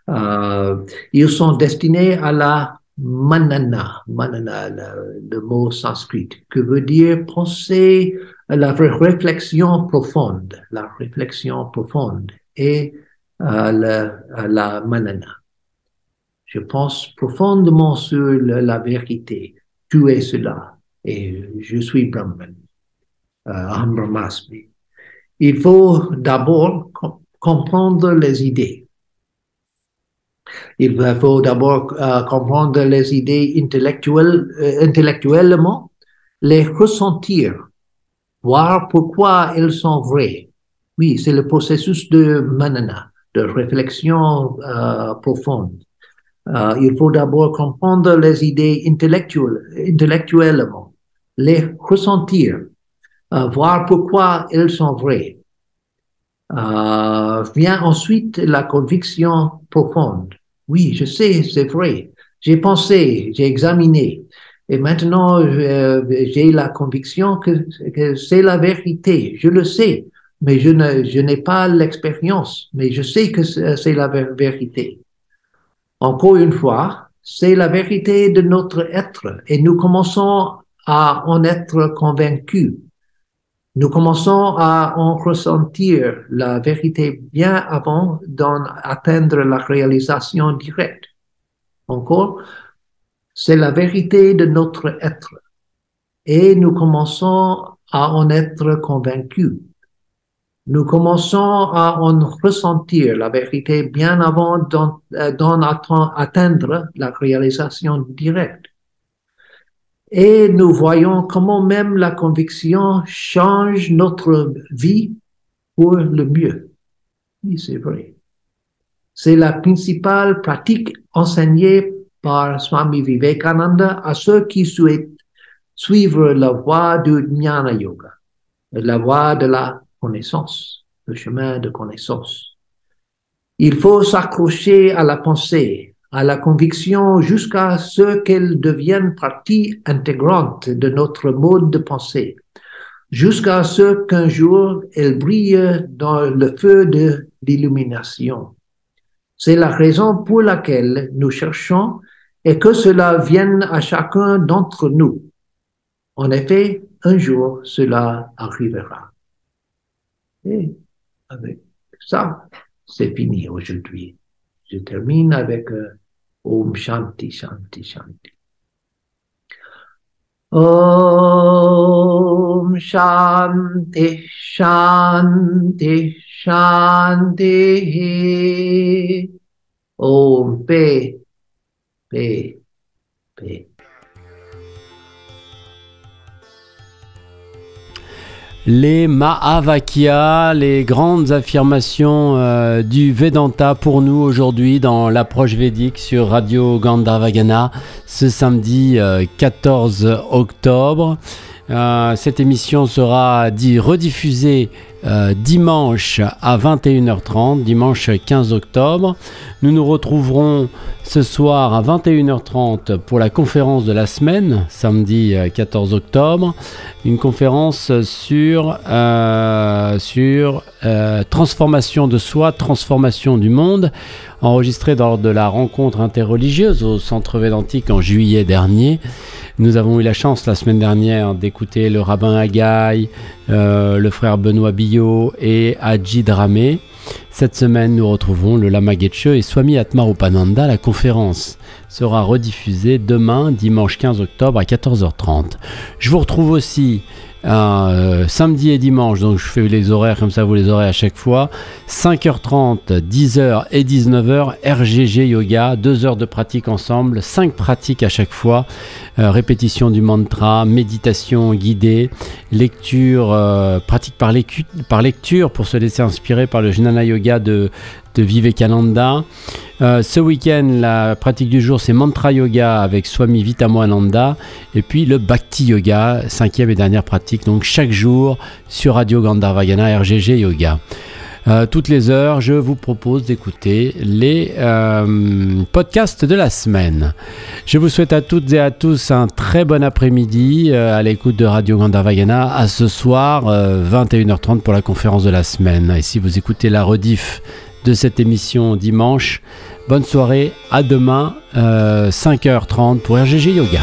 B: Euh, ils sont destinés à la manana, manana, le, mot sanskrit, que veut dire penser à la réflexion profonde, la réflexion profonde et à la, manana. Je pense profondément sur la, vérité. Tu es cela et je suis Brahman. euh, Il faut d'abord comprendre les idées. Il faut d'abord euh, comprendre les idées intellectuelles, euh, intellectuellement, les ressentir, voir pourquoi elles sont vraies. Oui, c'est le processus de manana, de réflexion euh, il faut d'abord comprendre les idées intellectuellement, les ressentir, voir pourquoi elles sont vraies. vient ensuite la conviction profonde. Oui, je sais, c'est vrai. J'ai pensé, j'ai examiné. Et maintenant, euh, j'ai la conviction que, c'est la vérité. Je le sais, mais je, ne, je n'ai pas l'expérience, mais je sais que c'est la vérité. Encore une fois, c'est la vérité de notre être et nous commençons à en être convaincus. Nous commençons à en ressentir la vérité bien avant d'en atteindre la réalisation directe. Encore, c'est la vérité de notre être et nous commençons à en être convaincus. Nous commençons à en ressentir la vérité bien avant d'en euh, atteindre la réalisation directe. Et nous voyons comment même la conviction change notre vie pour le mieux. Oui, c'est vrai. C'est la principale pratique enseignée par Swami Vivekananda à ceux qui souhaitent suivre la voie du Jnana Yoga, la voie de la connaissance, le chemin de connaissance. Il faut s'accrocher à la pensée, à la conviction jusqu'à ce qu'elle devienne partie intégrante de notre mode de pensée, jusqu'à ce qu'un jour elle brille dans le feu de l'illumination. C'est la raison pour laquelle nous cherchons et que cela vienne à chacun d'entre nous. En effet, un jour, cela arrivera. Et avec ça, c'est fini aujourd'hui. Je termine avec euh, Om Shanti Shanti Shanti. Om Shanti Shanti Shanti. Om Pe Pe Pe.
A: Les Mahavakya, les grandes affirmations euh, du Vedanta pour nous aujourd'hui dans l'approche védique sur Radio Gandharvagana ce samedi 14 euh, octobre. Euh, cette émission sera dit, rediffusée dimanche à 21h30, dimanche 15 octobre. Nous nous retrouverons ce soir à 21h30 pour la conférence de la semaine, samedi 14 octobre une conférence sur, euh, sur euh, transformation de soi, transformation du monde, enregistrée lors de la rencontre interreligieuse au Centre Védantique en juillet dernier. Nous avons eu la chance la semaine dernière d'écouter le rabbin Agaï, euh, le frère Benoît Billot et Hadji Dramé. Cette semaine, nous retrouvons le Lama Getche et Swami Atmarupananda. La conférence sera rediffusée demain, dimanche 15 octobre à 14h30. Je vous retrouve aussi euh, samedi et dimanche, donc je fais les horaires comme ça, vous les aurez à chaque fois. 5h30, 10h et 19h, RGG Yoga, 2 heures de pratique ensemble, 5 pratiques à chaque fois, euh, répétition du mantra, méditation guidée, lecture, euh, pratique par, par, lecture pour se laisser inspirer par le Jnana Yoga de, de Vivekananda. Euh, ce week-end, la pratique du jour, c'est Mantra Yoga avec Swami Vitamoananda. Et puis le Bhakti Yoga, cinquième et dernière pratique, donc chaque jour sur Radio Gandharvagana RGG Yoga. Euh, toutes les heures, je vous propose d'écouter les euh, podcasts de la semaine. Je vous souhaite à toutes et à tous un très bon après-midi à l'écoute de Radio Gandharvagana. À ce soir, 21h30 pour la conférence de la semaine. Et si vous écoutez la rediff de cette émission dimanche. Bonne soirée, à demain, 5h30 euh, pour RGG Yoga.